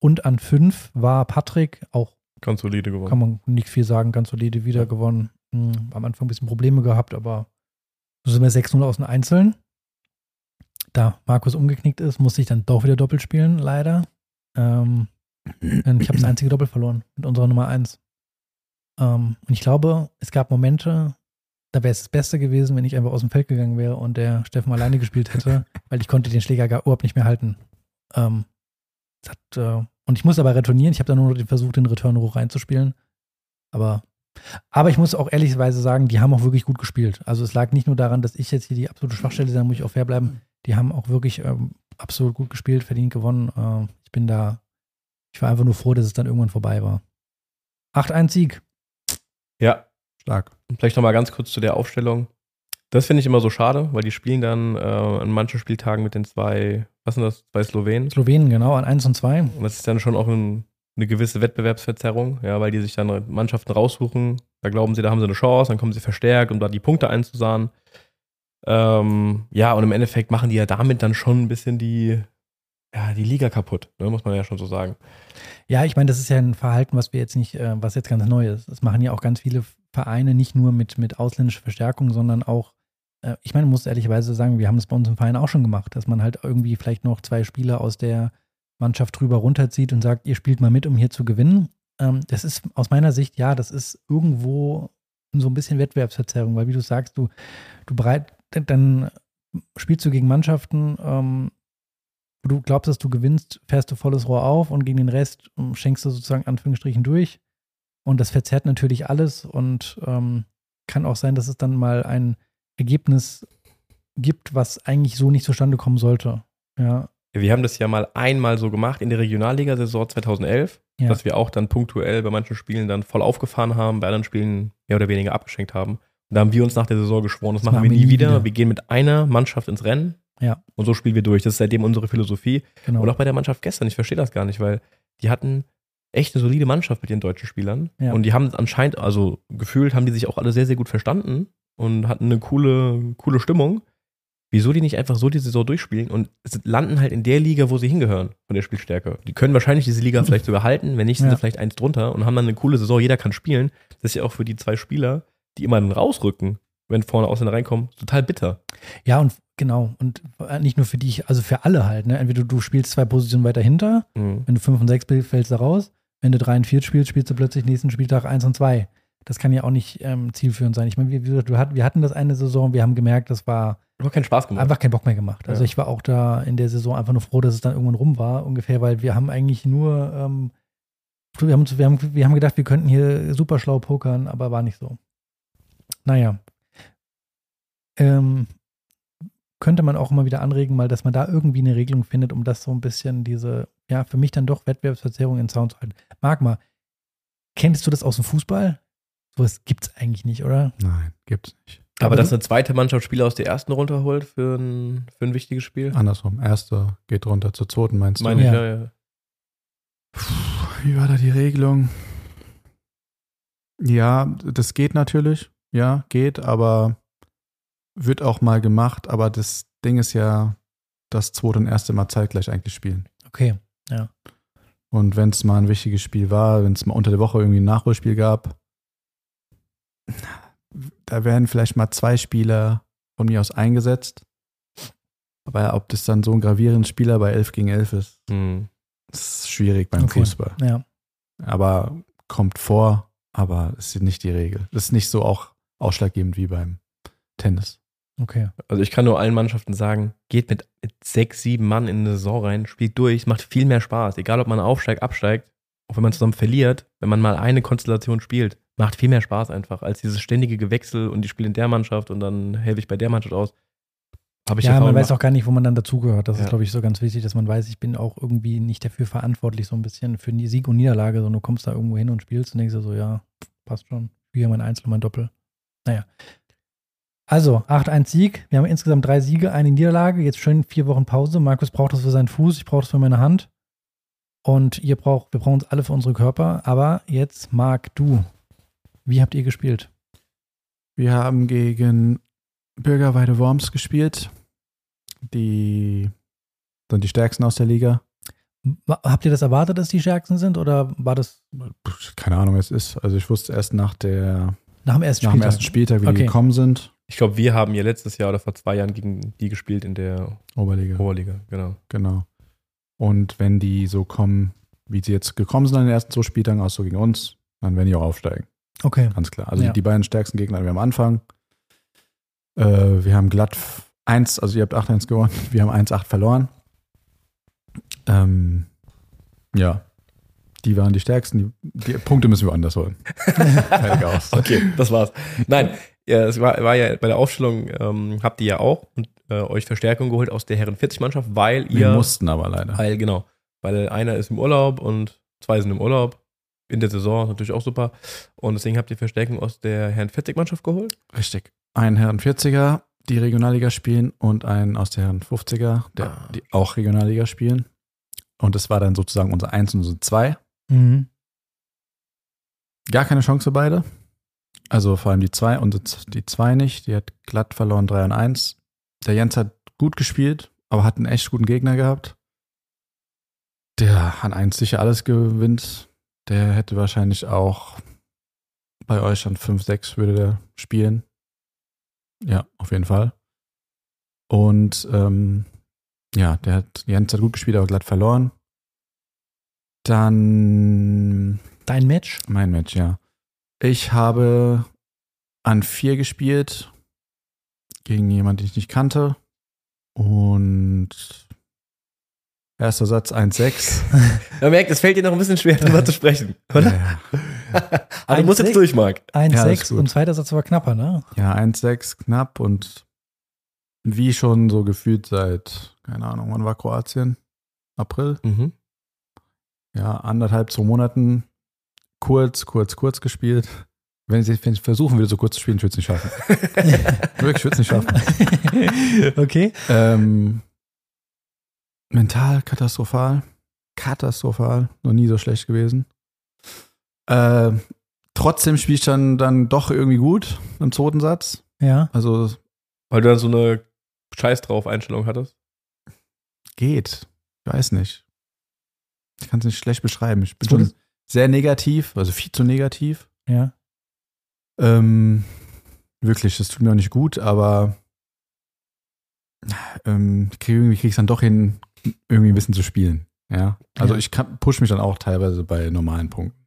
Und an fünf war Patrick, auch Ganz solide gewonnen. kann man nicht viel sagen, ganz solide wieder gewonnen. Hm, am Anfang ein bisschen Probleme gehabt, aber so sind wir 6-0 aus den Einzeln. Da Markus umgeknickt ist, musste ich dann doch wieder doppelt spielen, leider. Ähm, ich habe das [clears throat] einzige Doppel verloren mit unserer Nummer 1. Ähm, und ich glaube, es gab Momente, da wäre es das Beste gewesen, wenn ich einfach aus dem Feld gegangen wäre und der Steffen alleine gespielt hätte, [laughs] weil ich konnte den Schläger gar überhaupt nicht mehr halten. Ähm, hat, äh, und ich muss aber retournieren. Ich habe dann nur den versucht, den Return hoch reinzuspielen. Aber, aber ich muss auch ehrlicherweise sagen, die haben auch wirklich gut gespielt. Also es lag nicht nur daran, dass ich jetzt hier die absolute Schwachstelle, da muss ich auch fair bleiben. Die haben auch wirklich ähm, absolut gut gespielt, verdient gewonnen. Äh, ich bin da, ich war einfach nur froh, dass es dann irgendwann vorbei war. 8-1 Sieg. Ja, Stark. vielleicht nochmal ganz kurz zu der Aufstellung. Das finde ich immer so schade, weil die spielen dann äh, an manchen Spieltagen mit den zwei, was sind das, zwei Slowenen. Slowenen, genau, an 1 und 2. Und das ist dann schon auch ein, eine gewisse Wettbewerbsverzerrung, ja, weil die sich dann Mannschaften raussuchen. Da glauben sie, da haben sie eine Chance, dann kommen sie verstärkt, um da die Punkte einzusahen. Ähm, ja, und im Endeffekt machen die ja damit dann schon ein bisschen die, ja, die Liga kaputt, ne, muss man ja schon so sagen. Ja, ich meine, das ist ja ein Verhalten, was wir jetzt nicht, äh, was jetzt ganz neu ist. Das machen ja auch ganz viele Vereine nicht nur mit, mit ausländischer Verstärkung, sondern auch, äh, ich meine, muss ehrlicherweise sagen, wir haben es bei uns im Verein auch schon gemacht, dass man halt irgendwie vielleicht noch zwei Spieler aus der Mannschaft drüber runterzieht und sagt, ihr spielt mal mit, um hier zu gewinnen. Ähm, das ist aus meiner Sicht, ja, das ist irgendwo so ein bisschen Wettbewerbsverzerrung, weil wie du sagst, du, du bereit, dann spielst du gegen Mannschaften, ähm, du glaubst, dass du gewinnst, fährst du volles Rohr auf und gegen den Rest ähm, schenkst du sozusagen Anführungsstrichen durch. Und das verzerrt natürlich alles und ähm, kann auch sein, dass es dann mal ein Ergebnis gibt, was eigentlich so nicht zustande kommen sollte. Ja. Wir haben das ja mal einmal so gemacht in der Regionalliga-Saison 2011, Ja. dass wir auch dann punktuell bei manchen Spielen dann voll aufgefahren haben, bei anderen Spielen mehr oder weniger abgeschenkt haben. Und da haben wir uns nach der Saison geschworen, das, machen wir nie wieder. Wir gehen mit einer Mannschaft ins Rennen Ja. und so spielen wir durch. Das ist seitdem unsere Philosophie. Genau. Und auch bei der Mannschaft gestern, ich verstehe das gar nicht, weil die hatten echt eine solide Mannschaft mit den deutschen Spielern. Ja. Und die haben anscheinend, also gefühlt, haben die sich auch alle sehr, sehr gut verstanden und hatten eine coole, coole Stimmung. Wieso die nicht einfach so die Saison durchspielen und landen halt in der Liga, wo sie hingehören, von der Spielstärke. Die können wahrscheinlich diese Liga vielleicht sogar halten, wenn nicht, sind Ja. sie vielleicht eins drunter und haben dann eine coole Saison, jeder kann spielen. Das ist ja auch für die zwei Spieler, die immer dann rausrücken, wenn vorne Ausländer reinkommen, total bitter. Ja, und genau. Und nicht nur für dich, also für alle halt. Ne? Entweder du spielst zwei Positionen weiter hinter, Mhm. wenn du 5 und 6 spielst, fällst du raus. Wenn du 3 und 4 spielst, spielst du plötzlich nächsten Spieltag 1 und 2. Das kann ja auch nicht ähm, zielführend sein. Ich meine, wie hat, wir hatten das eine Saison, wir haben gemerkt, das war Hat keinen Spaß gemacht. einfach keinen Bock mehr gemacht. Also Ja. ich war auch da in der Saison einfach nur froh, dass es dann irgendwann rum war, ungefähr, weil wir haben eigentlich nur, ähm, wir, haben, wir, haben, wir haben gedacht, wir könnten hier super schlau pokern, aber war nicht so. Naja. Ähm, könnte man auch immer wieder anregen, mal, dass man da irgendwie eine Regelung findet, um das so ein bisschen diese, ja, für mich dann doch Wettbewerbsverzerrung in Zaun zu halten. Mag mal, kennst du das aus dem Fußball? Sowas gibt's eigentlich nicht, oder? Nein, gibt's nicht. Aber, Aber dass du- eine zweite Mannschaft Spieler aus der ersten runterholt für ein, für ein wichtiges Spiel? Andersrum. Erster geht runter zur zweiten, meinst du? Meine ich, Ja. ja, ja. Puh, Wie war da die Regelung? Ja, das geht natürlich. Ja, geht, aber wird auch mal gemacht. Aber das Ding ist ja, dass zweite und erste mal zeitgleich eigentlich spielen. Okay. Und wenn es mal ein wichtiges Spiel war, wenn es mal unter der Woche irgendwie ein Nachholspiel gab, da werden vielleicht mal zwei Spieler von mir aus eingesetzt. Aber ob das dann so ein gravierendes Spieler bei 11 gegen 11 ist, Hm. das ist schwierig beim Okay. Fußball. Ja. Aber kommt vor, aber es ist nicht die Regel. Das ist nicht so auch ausschlaggebend wie beim Tennis. Okay. Also ich kann nur allen Mannschaften sagen, geht mit sechs, sieben Mann in eine Saison rein, spielt durch, es macht viel mehr Spaß. Egal, ob man aufsteigt, absteigt, auch wenn man zusammen verliert, wenn man mal eine Konstellation spielt, macht viel mehr Spaß einfach, als dieses ständige Gewechsel und die spielen in der Mannschaft und dann helfe ich bei der Mannschaft aus. Habe ich ja, man weiß auch gar nicht, wo man dann dazugehört. Das ist, Ja. glaube ich, so ganz wichtig, dass man weiß, ich bin auch irgendwie nicht dafür verantwortlich, so ein bisschen für die Sieg und Niederlage, sondern du kommst da irgendwo hin und spielst und denkst dir so, ja, passt schon. Hier mein Einzel, mein Doppel. Naja. Also, 8-1 Sieg. Wir haben insgesamt drei Siege, eine Niederlage. Jetzt schön vier Wochen Pause. Markus braucht das für seinen Fuß, ich brauche das für meine Hand. Und ihr braucht, wir brauchen uns alle für unsere Körper. Aber jetzt, Marc, du. Wie habt ihr gespielt? Wir haben gegen Bürgerweide Worms gespielt. Die sind die stärksten aus der Liga. Habt ihr das erwartet, dass die stärksten sind? Oder war das Keine Ahnung, wer es ist. Also ich wusste erst nach, der, nach dem ersten nach dem Spieltag? ersten Spieltag, wie Okay. die gekommen sind. Ich glaube, wir haben ja letztes Jahr oder vor zwei Jahren gegen die gespielt in der Oberliga. Oberliga, genau. Genau. Und wenn die so kommen, wie sie jetzt gekommen sind an den ersten zwei Spieltagen, auch so gegen uns, dann werden die auch aufsteigen. Okay. Ganz klar. Also Ja. die, die beiden stärksten Gegner wir am Anfang. Äh, wir haben glatt 1, also ihr habt 8-1 gewonnen, [laughs] wir haben 1-8 verloren. Ähm, ja, die waren die stärksten. Die, die Punkte müssen wir anders holen. [laughs] Okay, das war's. Nein, ja, es war, war ja bei der Aufstellung, ähm, habt ihr ja auch und, äh, euch Verstärkung geholt aus der Herren 40-Mannschaft, weil Wir ihr. mussten aber leider. Weil, genau. Weil einer ist im Urlaub und zwei sind im Urlaub. In der Saison ist natürlich auch super. Und deswegen habt ihr Verstärkung aus der Herren 40-Mannschaft geholt. Richtig. Ein Herren 40er, die Regionalliga spielen und einen aus der Herren 50er, der, Ah. die auch Regionalliga spielen. Und das war dann sozusagen unser 1 und unser 2. Mhm. Gar keine Chance beide. Also vor allem die 2 und die 2 nicht. Die hat glatt verloren 3 und 1. Der Jens hat gut gespielt, aber hat einen echt guten Gegner gehabt. Der an 1 sicher alles gewinnt. Der hätte wahrscheinlich auch Bei euch dann 5-6 würde der spielen. Ja, auf jeden Fall. Und ähm, ja, der hat ganze Zeit gut gespielt, aber glatt verloren. Dann Dein Match? mein Match, ja. Ich habe an 4 gespielt gegen jemanden, den ich nicht kannte. Und erster Satz 1-6. [laughs] Man merkt, es fällt dir noch ein bisschen schwer, darüber zu sprechen, oder? Ja, [laughs] Aber du musst jetzt 1,6. durch, Marc. 1-6 Ja, und zweiter Satz war knapper, ne? Ja, 1-6 knapp und wie schon so gefühlt seit, keine Ahnung, wann war Kroatien? April? Mhm. Ja, anderthalb, zwei Monaten kurz, kurz, kurz gespielt. Wenn ich, wenn ich versuchen würde, so kurz zu spielen, ich würde es nicht schaffen. [laughs] Wirklich, ich würde es nicht schaffen. [laughs] okay. Ähm, mental katastrophal. Katastrophal. Noch nie so schlecht gewesen. Ähm, trotzdem spiele ich dann, dann doch irgendwie gut im zweiten Satz. Ja. Also Weil du dann so eine Scheiß drauf Einstellung hattest. geht. Ich weiß nicht. Ich kann es nicht schlecht beschreiben. Ich bin Zweites- schon sehr negativ, also viel zu negativ. Ja. Ähm, wirklich, das tut mir auch nicht gut, aber ähm, ich krieg, irgendwie kriege ich es dann doch hin, irgendwie ein bisschen zu spielen. Ja. Also Ja. ich kann, push mich dann auch teilweise bei normalen Punkten.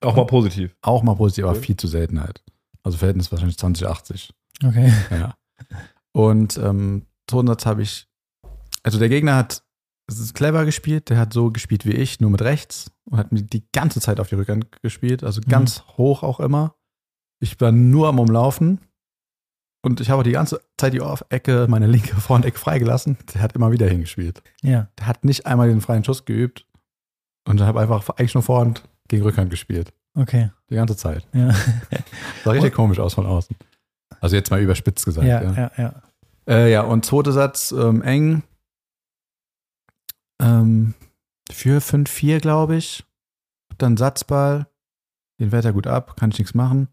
Auch mal positiv. Auch mal positiv, aber Okay. viel zu selten halt. Also Verhältnis wahrscheinlich 2080. Okay. Ja. Und ähm, Todensatz habe ich, also der Gegner hat, es ist clever gespielt, der hat so gespielt wie ich, nur mit rechts und hat mir die ganze Zeit auf die Rückhand gespielt, also Mhm. ganz hoch auch immer. Ich war nur am Umlaufen und ich habe die ganze Zeit die Ecke, meine linke [laughs] Frontecke freigelassen. Der hat immer wieder hingespielt. Ja. Der hat nicht einmal den freien Schuss geübt und habe einfach eigentlich nur Vorhand gegen Rückhand gespielt. Okay. Die ganze Zeit. Ja. [laughs] Sah richtig komisch aus von außen. Also jetzt mal überspitzt gesagt. Ja, ja. ja, ja. Äh, ja, und zweiter Satz ähm, eng. Ähm, für 5-4, glaube ich. Hab dann Satzball. Den wehrt er gut ab, kann ich nichts machen.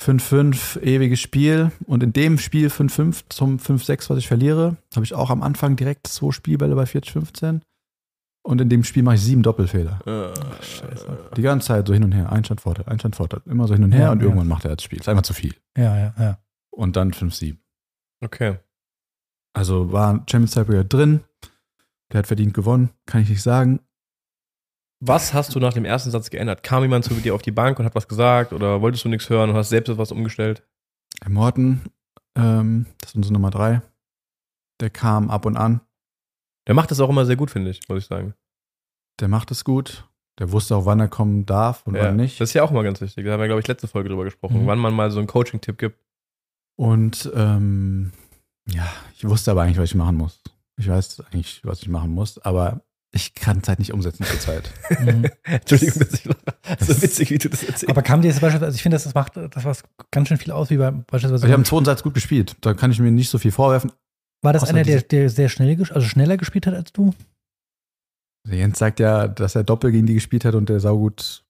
5-5, ewiges Spiel. Und in dem Spiel 5-5 zum 5-6, was ich verliere, habe ich auch am Anfang direkt zwei Spielbälle bei 40-15. Und in dem Spiel mache ich sieben Doppelfehler. Äh, Scheiße. Die ganze Zeit so hin und her. Einstand, Vorteil, Einstand, Vorteil. Immer so hin und her Ja, und ja. irgendwann macht er das Spiel. Ist einfach zu viel. Ja, ja, ja. Und dann 5-7. Okay. Also war ein Champions Tiebreaker drin. Der hat verdient gewonnen, kann ich nicht sagen. Was hast du nach dem ersten Satz geändert? Kam jemand zu dir auf die Bank und hat was gesagt oder wolltest du nichts hören und hast selbst etwas umgestellt? Herr Morten, ähm, das ist unsere Nummer drei. Der kam ab und an. Der macht das auch immer sehr gut, finde ich, muss ich sagen. Der macht es gut. Der wusste auch, wann er kommen darf und Ja, wann nicht. Das ist ja auch immer ganz wichtig. Da haben wir, glaube ich, letzte Folge drüber gesprochen, Mhm. wann man mal so einen Coaching-Tipp gibt. Und ähm, ja, ich wusste aber eigentlich, was ich machen muss. Ich weiß eigentlich, was ich machen muss, aber ich kann es halt nicht umsetzen zur Zeit. [laughs] Mhm. Entschuldigung, dass ich lache. So witzig, wie du das erzählst. Aber kam dir jetzt beispielsweise, also ich finde, das, das macht das was ganz schön viel aus, wie bei beispielsweise. Also ich habe im zweiten Satz gut gespielt. Da kann ich mir nicht so viel vorwerfen. war das einer, der, der sehr schnell, also schneller gespielt hat als du? Der Jens sagt ja, dass er Doppel gegen die gespielt hat und der saugut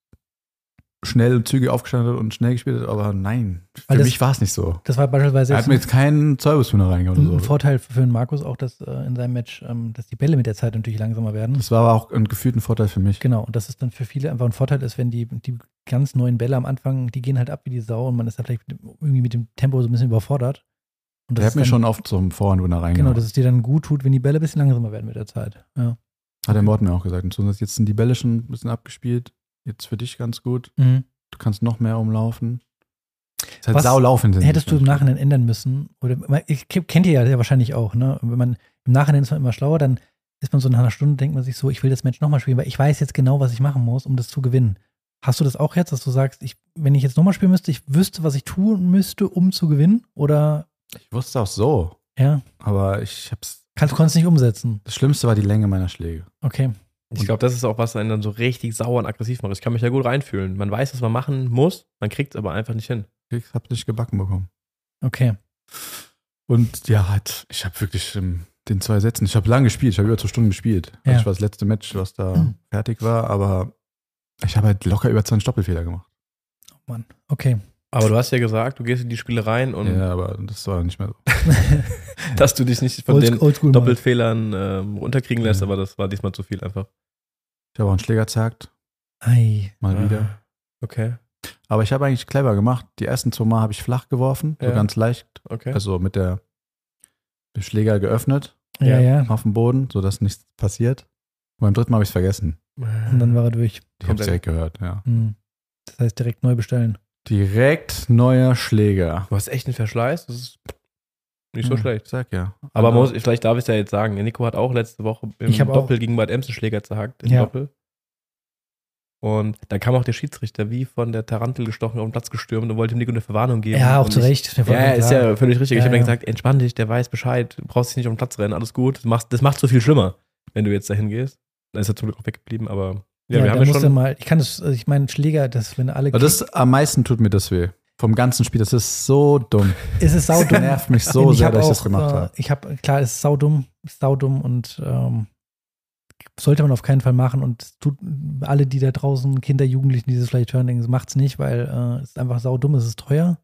schnell und zügig aufgestanden hat und schnell gespielt hat, aber nein, für das- mich war es nicht so. Das war beispielsweise Er hat mir jetzt keinen Service-Tuner reingehauen ein, so. Vorteil für den Markus auch, dass äh, in seinem Match, ähm, dass die Bälle mit der Zeit natürlich langsamer werden. Das war aber auch ein gefühlten Vorteil für mich. Genau, und dass es dann für viele einfach ein Vorteil ist, wenn die, die ganz neuen Bälle am Anfang, die gehen halt ab wie die Sau und man ist da vielleicht mit dem- irgendwie mit dem Tempo so ein bisschen überfordert. Und Der hat mir dann, schon oft zum Vorhand-Winner reingehauen. Genau, dass es dir dann gut tut, wenn die Bälle ein bisschen langsamer werden mit der Zeit. Ja. hat der Morten mir auch gesagt. Und jetzt sind die Bälle schon ein bisschen abgespielt. Jetzt für dich ganz gut. Mhm. Du kannst noch mehr umlaufen. Ist halt Was saulaufen. Hättest du im Nachhinein ändern müssen, oder ich kennt ihr ja wahrscheinlich auch, ne? Wenn man im Nachhinein ist man immer schlauer, dann ist man so nach einer Stunde, denkt man sich so, ich will das Match nochmal spielen, weil ich weiß jetzt genau, was ich machen muss, um das zu gewinnen. Hast du das auch jetzt, dass du sagst, ich, wenn ich jetzt nochmal spielen müsste, ich wüsste, was ich tun müsste, um zu gewinnen? Oder Ich wusste auch so. ja, Aber ich hab's. kannst, konntest nicht umsetzen. Das Schlimmste war die Länge meiner Schläge. Okay. Ich glaube, das ist auch, was einen dann so richtig sauer und aggressiv macht. Ich kann mich ja gut reinfühlen. Man weiß, was man machen muss, man kriegt es aber einfach nicht hin. Ich hab's nicht gebacken bekommen. Okay. Und ja, halt, ich habe wirklich ähm, den zwei Sätzen, ich habe lange gespielt, ich habe über zwei Stunden gespielt. Ja. Das war das letzte Match, was da Mhm. fertig war, aber ich habe halt locker über 20 Doppelfehler gemacht. Oh Mann. Okay. Aber du hast ja gesagt, du gehst in die Spiele rein und ja, aber das war nicht mehr so. [laughs] dass du dich nicht von Olds- den mal. Doppelfehlern ähm, runterkriegen lässt, Ja. aber das war diesmal zu viel einfach. Ich habe auch einen Schläger zerrt, Ei. mal Ah, wieder. Okay. Aber ich habe eigentlich clever gemacht. Die ersten zwei Mal habe ich flach geworfen, so Ja. ganz leicht. Okay. Also mit der Schläger geöffnet Ja, ja. auf dem Boden, sodass nichts passiert. Und beim dritten Mal habe ich es vergessen. Und dann war er durch. Ich habe es direkt gehört, ja. Hm. Das heißt, direkt neu bestellen. Direkt neuer Schläger. Du hast echt einen Verschleiß, das ist nicht so Hm. schlecht. Sag ja. Aber man muss, vielleicht darf ich es ja jetzt sagen. Nico hat auch letzte Woche im Ich hab auch- Doppel gegen Bad Ems einen Schläger zerhackt. Im Ja. Doppel. Und da kam auch der Schiedsrichter wie von der Tarantel gestochen auf den Platz gestürmt und wollte ihm Nico eine Verwarnung geben. Ja, auch zu ich- Recht. ist Ja, vollkommen ist klar. ja völlig richtig. Ja, ich habe ja. dann gesagt, entspann dich, der weiß Bescheid. Du brauchst dich nicht auf den Platz rennen, alles gut. Das macht, das macht so viel schlimmer, wenn du jetzt dahin gehst. Dann ist er zum Glück auch weggeblieben, aber ja, Ja, wir haben ja schon. mal, ich kann das, also ich meine, Schläger, das, wenn alle Aber das am meisten tut mir das weh. Vom ganzen Spiel. Das ist so dumm. [laughs] ist es Das saudumm. nervt mich so sehr, dass ich auch, das gemacht äh, habe. Ich habe, klar, es ist saudumm, ist saudumm und ähm, sollte man auf keinen Fall machen. Und es tut alle, die da draußen, Kinder, Jugendlichen, die das vielleicht hören, denken, macht's nicht, weil äh, es ist einfach saudumm, es ist teuer.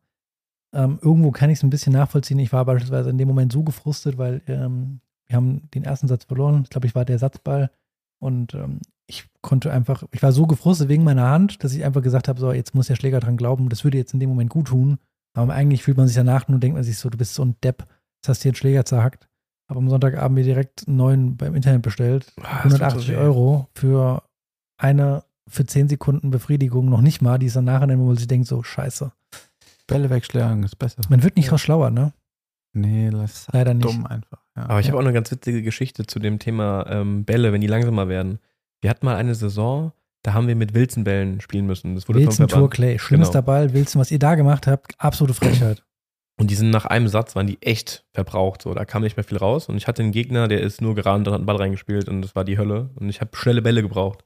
Ähm, irgendwo kann ich es ein bisschen nachvollziehen. Ich war beispielsweise in dem Moment so gefrustet, weil ähm, wir haben den ersten Satz verloren. Ich glaube, ich war der Satzball. Und ähm, ich konnte einfach, ich war so gefrustet wegen meiner Hand, dass ich einfach gesagt habe, so, jetzt muss der Schläger dran glauben, das würde jetzt in dem Moment gut tun. Aber eigentlich fühlt man sich danach nur, denkt man sich so, du bist so ein Depp, jetzt hast du dir einen Schläger zerhackt. Aber am Sonntagabend mir direkt einen neuen beim Internet bestellt. Ah, tut so 180 weh. Euro für eine, für 10 Sekunden Befriedigung noch nicht mal, die ist dann nachher, wo man sich denkt, so, scheiße. Bälle wegschlagen ist besser. Man wird nicht Ja. raus schlauer, ne? Nee, das ist Leider nicht. dumm einfach. Ja. Aber ich Ja. habe auch eine ganz witzige Geschichte zu dem Thema ähm, Bälle, wenn die langsamer werden. Wir hatten mal eine Saison, da haben wir mit Wilson-Bällen spielen müssen. Das wurde Wilson Tour. Clay, schlimmster Genau. Ball, Wilson, was ihr da gemacht habt, absolute Frechheit. Und die sind nach einem Satz, waren die echt verbraucht. So, da kam nicht mehr viel raus. Und ich hatte einen Gegner, der ist nur gerannt und hat einen Ball reingespielt und das war die Hölle. Und ich habe schnelle Bälle gebraucht,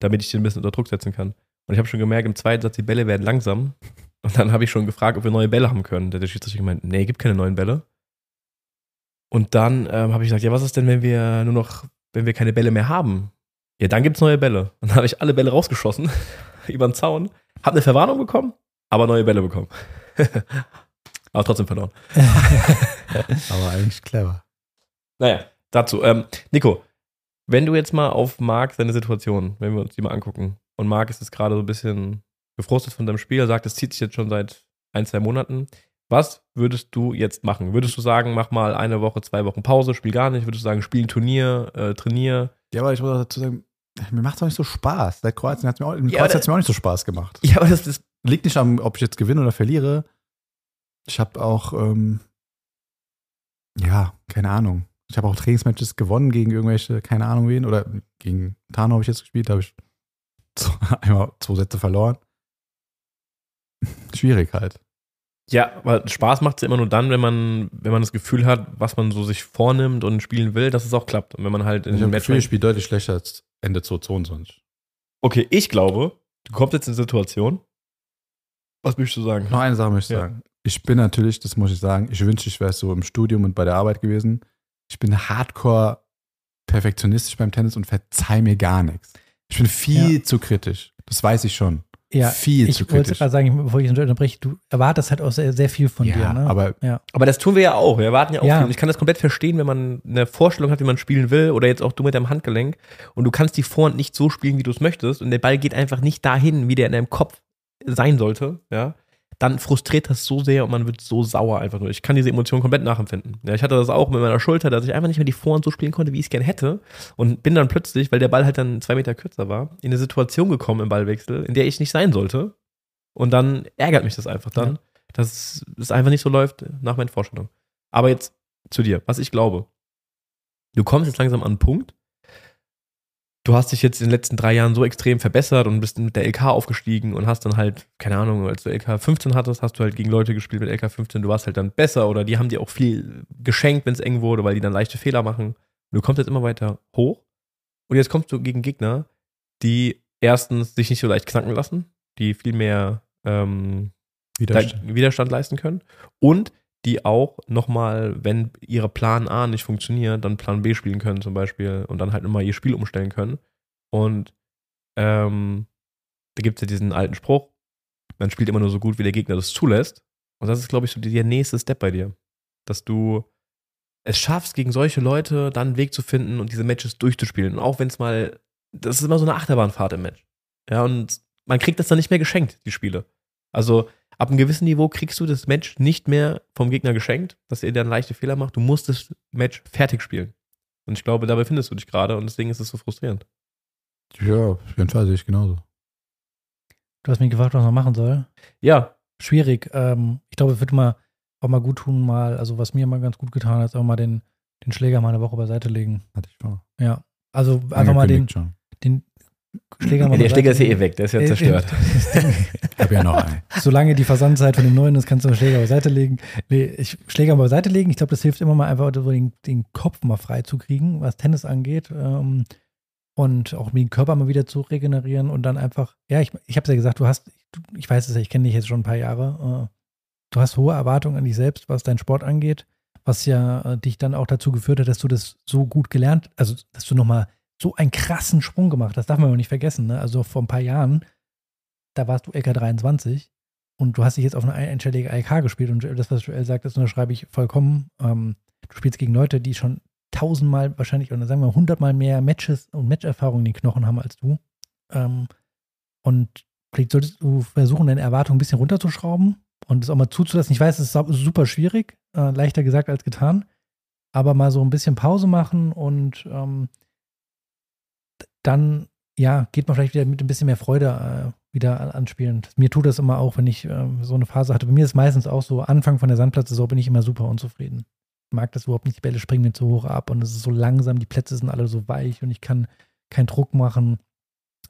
damit ich den ein bisschen unter Druck setzen kann. Und ich habe schon gemerkt, im zweiten Satz, die Bälle werden langsam. Und dann habe ich schon gefragt, ob wir neue Bälle haben können. Der hat der Schiedsrichter gemeint, nee, gibt keine neuen Bälle. Und dann ähm, habe ich gesagt, ja, was ist denn, wenn wir nur noch, wenn wir keine Bälle mehr haben? Ja, dann gibt's neue Bälle. Und dann habe ich alle Bälle rausgeschossen [laughs] über den Zaun, habe eine Verwarnung bekommen, aber neue Bälle bekommen. [laughs] aber trotzdem verloren. [laughs] Aber eigentlich clever. Naja, dazu. Ähm, Nico, wenn du jetzt mal auf Marc seine Situation, wenn wir uns die mal angucken, und Marc ist jetzt gerade so ein bisschen gefrustet von seinem Spiel, er sagt, es zieht sich jetzt schon seit ein, zwei Monaten. Was würdest du jetzt machen? Würdest du sagen, mach mal eine Woche, zwei Wochen Pause, spiel gar nicht? Würdest du sagen, spiel ein Turnier, äh, trainier? Ja, aber ich muss auch dazu sagen, mir macht es auch nicht so Spaß. Seit Kroatien hat es mir, auch- Ja, Kroatien aber- hat's mir auch nicht so Spaß gemacht. Ja, aber das ist. Liegt nicht am, ob ich jetzt gewinne oder verliere. Ich habe auch, ähm, ja, keine Ahnung. Ich habe auch Trainingsmatches gewonnen gegen irgendwelche, keine Ahnung wen, oder gegen Tano habe ich jetzt gespielt, da habe ich [laughs] zwei- einmal zwei Sätze verloren. Schwierig halt. Ja, aber Spaß macht es ja immer nur dann, wenn man, wenn man das Gefühl hat, was man so sich vornimmt und spielen will, dass es auch klappt. Und wenn man halt in das Gefühl, ich Match. spiele deutlich schlechter als Ende 2022. Okay, ich glaube, du kommst jetzt in eine Situation. Was möchtest du sagen? Noch eine Sache möchte ich Ja. sagen. Ich bin natürlich, das muss ich sagen, ich wünschte, ich wäre so im Studium und bei der Arbeit gewesen. Ich bin hardcore perfektionistisch beim Tennis und verzeih mir gar nichts. Ich bin viel zu kritisch. Das weiß ich schon. Ja, viel ich zu wollte kritisch. gerade sagen, bevor ich unterbreche, du erwartest halt auch sehr, sehr viel von ja, dir, ne? aber Aber das tun wir ja auch. Wir erwarten ja auch Ja. viel. Und ich kann das komplett verstehen, wenn man eine Vorstellung hat, wie man spielen will, oder jetzt auch du mit deinem Handgelenk und du kannst die Vorhand nicht so spielen, wie du es möchtest, und der Ball geht einfach nicht dahin, wie der in deinem Kopf sein sollte, ja, dann frustriert das so sehr und man wird so sauer einfach nur. Ich kann diese Emotion komplett nachempfinden. Ja, ich hatte das auch mit meiner Schulter, dass ich einfach nicht mehr die Vorhand so spielen konnte, wie ich es gerne hätte. Und bin dann plötzlich, weil der Ball halt dann zwei Meter kürzer war, in eine Situation gekommen im Ballwechsel, in der ich nicht sein sollte. Und dann ärgert mich das einfach dann, Ja. dass es einfach nicht so läuft nach meinen Vorstellungen. Aber jetzt zu dir, was ich glaube. Du kommst jetzt langsam an einen Punkt. Du hast dich jetzt in den letzten drei Jahren so extrem verbessert und bist mit der LK aufgestiegen und hast dann halt, keine Ahnung, als du LK 15 hattest, hast du halt gegen Leute gespielt mit LK 15, du warst halt dann besser oder die haben dir auch viel geschenkt, wenn es eng wurde, weil die dann leichte Fehler machen. Und du kommst jetzt immer weiter hoch und jetzt kommst du gegen Gegner, die erstens sich nicht so leicht knacken lassen, die viel mehr ähm, Widerstand. Widerstand leisten können und die auch nochmal, wenn ihre Plan A nicht funktioniert, dann Plan B spielen können zum Beispiel und dann halt nochmal ihr Spiel umstellen können. Und ähm, da gibt es ja diesen alten Spruch, man spielt immer nur so gut, wie der Gegner das zulässt. Und das ist, glaube ich, so der nächste Step bei dir. Dass du es schaffst, gegen solche Leute dann einen Weg zu finden und diese Matches durchzuspielen. Und auch wenn es mal, das ist immer so eine Achterbahnfahrt im Match. Ja, und man kriegt das dann nicht mehr geschenkt, die Spiele. Also ab einem gewissen Niveau kriegst du das Match nicht mehr vom Gegner geschenkt, dass er dann leichte Fehler macht. Du musst das Match fertig spielen. Und ich glaube, da befindest du dich gerade und deswegen ist es so frustrierend. Ja, auf jeden Fall sehe ich genauso. Du hast mich gefragt, was man machen soll. Ja, Schwierig. Ähm, ich glaube, es wird mal auch mal gut tun, mal, also was mir mal ganz gut getan hat, ist auch mal den, den Schläger mal eine Woche beiseite legen. Hatte ich vor. Ja. Also einfach mal den, schon. den Schläger mal der Schläger ist ja eh weg, der ist ja Äh, zerstört. [laughs] Ich habe ja noch einen. Solange die Versandzeit von dem neuen ist, kannst du den Schläger beiseite legen. Nee, ich Schläger beiseite legen. Ich glaube, das hilft immer mal einfach, den, den Kopf mal frei zu kriegen, was Tennis angeht. Ähm, und auch den Körper mal wieder zu regenerieren und dann einfach, ja, ich, ich habe es ja gesagt, du hast, ich weiß es ja, ich kenne dich jetzt schon ein paar Jahre. Äh, du hast hohe Erwartungen an dich selbst, was deinen Sport angeht, was ja äh, dich dann auch dazu geführt hat, dass du das so gut gelernt, also dass du nochmal so einen krassen Sprung gemacht hast, darf man auch nicht vergessen. Ne? Also vor ein paar Jahren, da warst du LK23 und du hast dich jetzt auf eine einstellige IK gespielt und das, was Joel sagt, das unterschreibe ich vollkommen. Ähm, du spielst gegen Leute, die schon tausendmal wahrscheinlich oder sagen wir hundertmal mehr Matches und Matcherfahrung in den Knochen haben als du. Ähm, und vielleicht solltest du versuchen, deine Erwartungen ein bisschen runterzuschrauben und es auch mal zuzulassen. Ich weiß, es ist super schwierig, äh, leichter gesagt als getan, aber mal so ein bisschen Pause machen und ähm, dann, ja, geht man vielleicht wieder mit ein bisschen mehr Freude äh, wieder an, anspielen. Mir tut das immer auch, wenn ich ähm, so eine Phase hatte. Bei mir ist es meistens auch so, Anfang von der Sandplatzsaison bin ich immer super unzufrieden. Ich mag das überhaupt nicht, die Bälle springen mir zu hoch ab und es ist so langsam, die Plätze sind alle so weich und ich kann keinen Druck machen.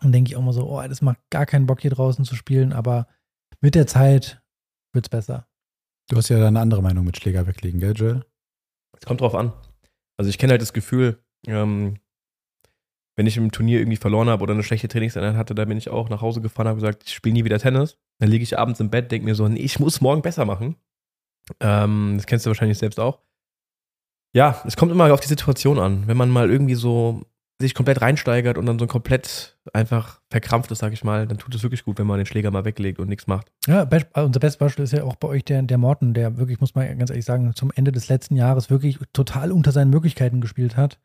Dann denke ich auch mal so, oh, das macht gar keinen Bock hier draußen zu spielen, aber mit der Zeit wird es besser. Du hast ja da eine andere Meinung mit Schläger weglegen, gell, Joel? Es kommt drauf an. Also ich kenne halt das Gefühl, ähm, wenn ich im Turnier irgendwie verloren habe oder eine schlechte Trainingseinheit hatte, da bin ich auch nach Hause gefahren, habe gesagt, ich spiele nie wieder Tennis. Dann liege ich abends im Bett, denke mir so, nee, ich muss morgen besser machen. Ähm, das kennst du wahrscheinlich selbst auch. Ja, es kommt immer auf die Situation an. Wenn man mal irgendwie so sich komplett reinsteigert und dann so komplett einfach verkrampft ist, sag ich mal, dann tut es wirklich gut, wenn man den Schläger mal weglegt und nichts macht. Ja, Be unser bestes Beispiel ist ja auch bei euch der, der Morten, der wirklich, muss man ganz ehrlich sagen, zum Ende des letzten Jahres wirklich total unter seinen Möglichkeiten gespielt hat.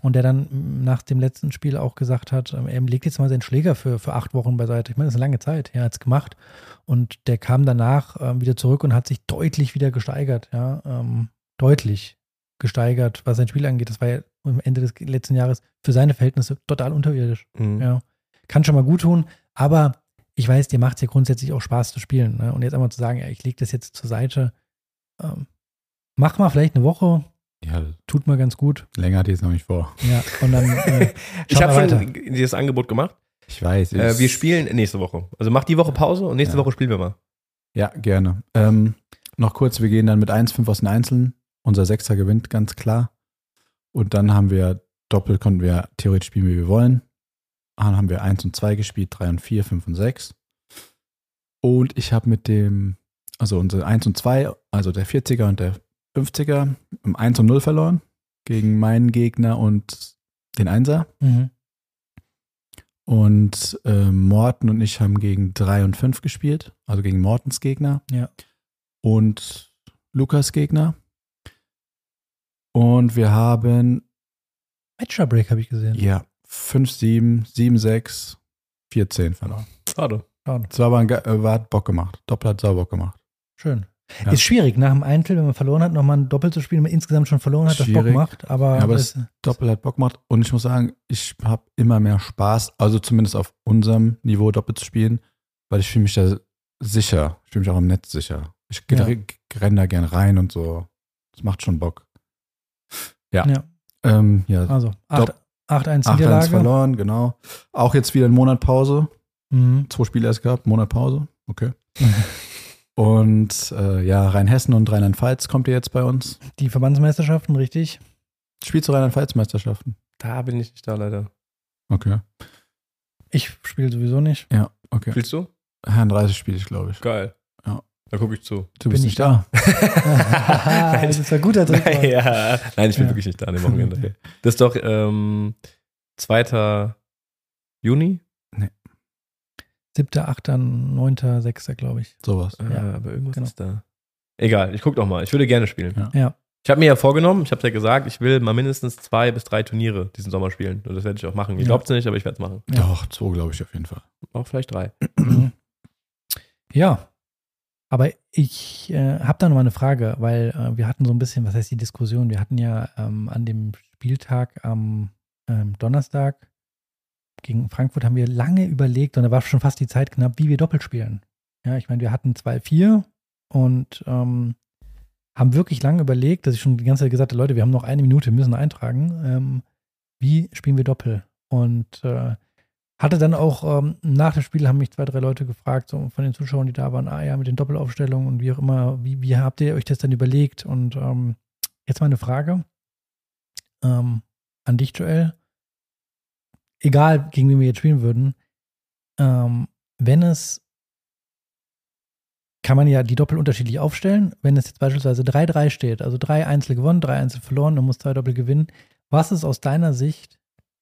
Und der dann nach dem letzten Spiel auch gesagt hat, ähm, er legt jetzt mal seinen Schläger für, für acht Wochen beiseite. Ich meine, das ist eine lange Zeit. Er hat es gemacht. Und der kam danach ähm, wieder zurück und hat sich deutlich wieder gesteigert. Ja, ähm, deutlich gesteigert, was sein Spiel angeht. Das war ja am Ende des letzten Jahres für seine Verhältnisse total unterirdisch. Mhm. Ja. Kann schon mal gut tun, aber ich weiß, dir macht es ja grundsätzlich auch Spaß zu spielen. Ne? Und jetzt einmal zu sagen, ja, ich lege das jetzt zur Seite, ähm, mach mal vielleicht eine Woche, Ja, tut mal ganz gut. länger hatte ich es noch nicht vor. Ja, und dann äh, [laughs] Ich habe schon dieses Angebot gemacht. Ich weiß. Äh, wir spielen nächste Woche. Also mach die Woche Pause und nächste Ja. Woche spielen wir mal. Ja, gerne. Ähm, noch kurz, wir gehen dann mit 1-5 aus den Einzelnen. Unser Sechster gewinnt, ganz klar. Und dann haben wir doppelt, konnten wir theoretisch spielen, wie wir wollen. Dann haben wir 1 und 2 gespielt, 3 und 4, 5 und 6. Und ich habe mit dem, also unsere 1 und 2, also der 40er und der 50er, im 1 und 0 verloren gegen meinen Gegner und den Einser. Mhm. Und äh, Morten und ich haben gegen 3 und 5 gespielt, also gegen Mortens Gegner. Ja. Und Lukas Gegner. Und wir haben, Matcher-Break habe ich gesehen. ja, 5, 7, 7, 6, 14 verloren. Schade. Schade. Es war aber ein, äh, war, hat Bock gemacht. Doppel hat sauber Bock gemacht. Schön. Ja. Ist schwierig, nach dem Einzel, wenn man verloren hat, nochmal ein Doppel zu spielen, wenn man insgesamt schon verloren hat, das Bock Schwierig. macht. Aber, Ja, aber das, Doppel hat Bock gemacht. Und ich muss sagen, ich habe immer mehr Spaß, also zumindest auf unserem Niveau Doppel zu spielen, weil ich fühle mich da sicher. Ich fühle mich auch im Netz sicher. Ich Ja. renne da gern rein und so. Das macht schon Bock. Ja. ja. Ähm, ja, also Dopp- 8-1 8-1 Niederlage. verloren, genau. Auch jetzt wieder ein Monat Pause. Mhm. Zwei Spiele erst gehabt, Monat Pause. Okay. [laughs] Und äh, ja, Rheinhessen und Rheinland-Pfalz kommt ihr jetzt bei uns. Die Verbandsmeisterschaften, richtig? Spielst du Rheinland-Pfalz-Meisterschaften? Da bin ich nicht da leider. Okay. Ich spiele sowieso nicht. Ja, okay. Spielst du? Herrn 30 spiele ich, glaube ich. Geil. Ja. Da gucke ich zu. Du Bin bist ich nicht da. [laughs] Nein, das ist ein guter Trick. Nein, ja. Nein, ich bin Ja. wirklich nicht da an dem Wochenende. Das ist doch ähm, 2. Juni. Siebter, achter, neunter, sechster, glaube ich. Sowas. Äh, Ja, aber irgendwas genau. ist da. Egal, ich guck doch mal. Ich würde gerne spielen. Ja. Ja. Ich habe mir ja vorgenommen, ich habe ja gesagt, ich will mal mindestens zwei bis drei Turniere diesen Sommer spielen. Und das werde ich auch machen. Ihr Ja. glaubt es nicht, aber ich werde es machen. Ja. Doch, zwei glaube ich auf jeden Fall. Auch vielleicht drei. Ja, aber ich äh, habe da noch mal eine Frage, weil äh, wir hatten so ein bisschen, was heißt die Diskussion? Wir hatten ja ähm, an dem Spieltag am ähm, Donnerstag gegen Frankfurt haben wir lange überlegt und da war schon fast die Zeit knapp, wie wir doppelt spielen. Ja, ich meine, wir hatten 2-4 und ähm, haben wirklich lange überlegt, dass ich schon die ganze Zeit gesagt habe, Leute, wir haben noch eine Minute, müssen eintragen. Ähm, wie spielen wir Doppel? Und äh, hatte dann auch ähm, nach dem Spiel haben mich zwei, drei Leute gefragt, so von den Zuschauern, die da waren, ah ja, mit den Doppelaufstellungen und wie auch immer, wie, wie habt ihr euch das dann überlegt? Und ähm, jetzt mal eine Frage ähm, an dich, Joel. Egal, gegen wen wir jetzt spielen würden, ähm, wenn es kann man ja die Doppel unterschiedlich aufstellen. Wenn es jetzt beispielsweise 3-3 steht, also drei Einzel gewonnen, drei Einzel verloren, dann muss zwei Doppel gewinnen. Was ist aus deiner Sicht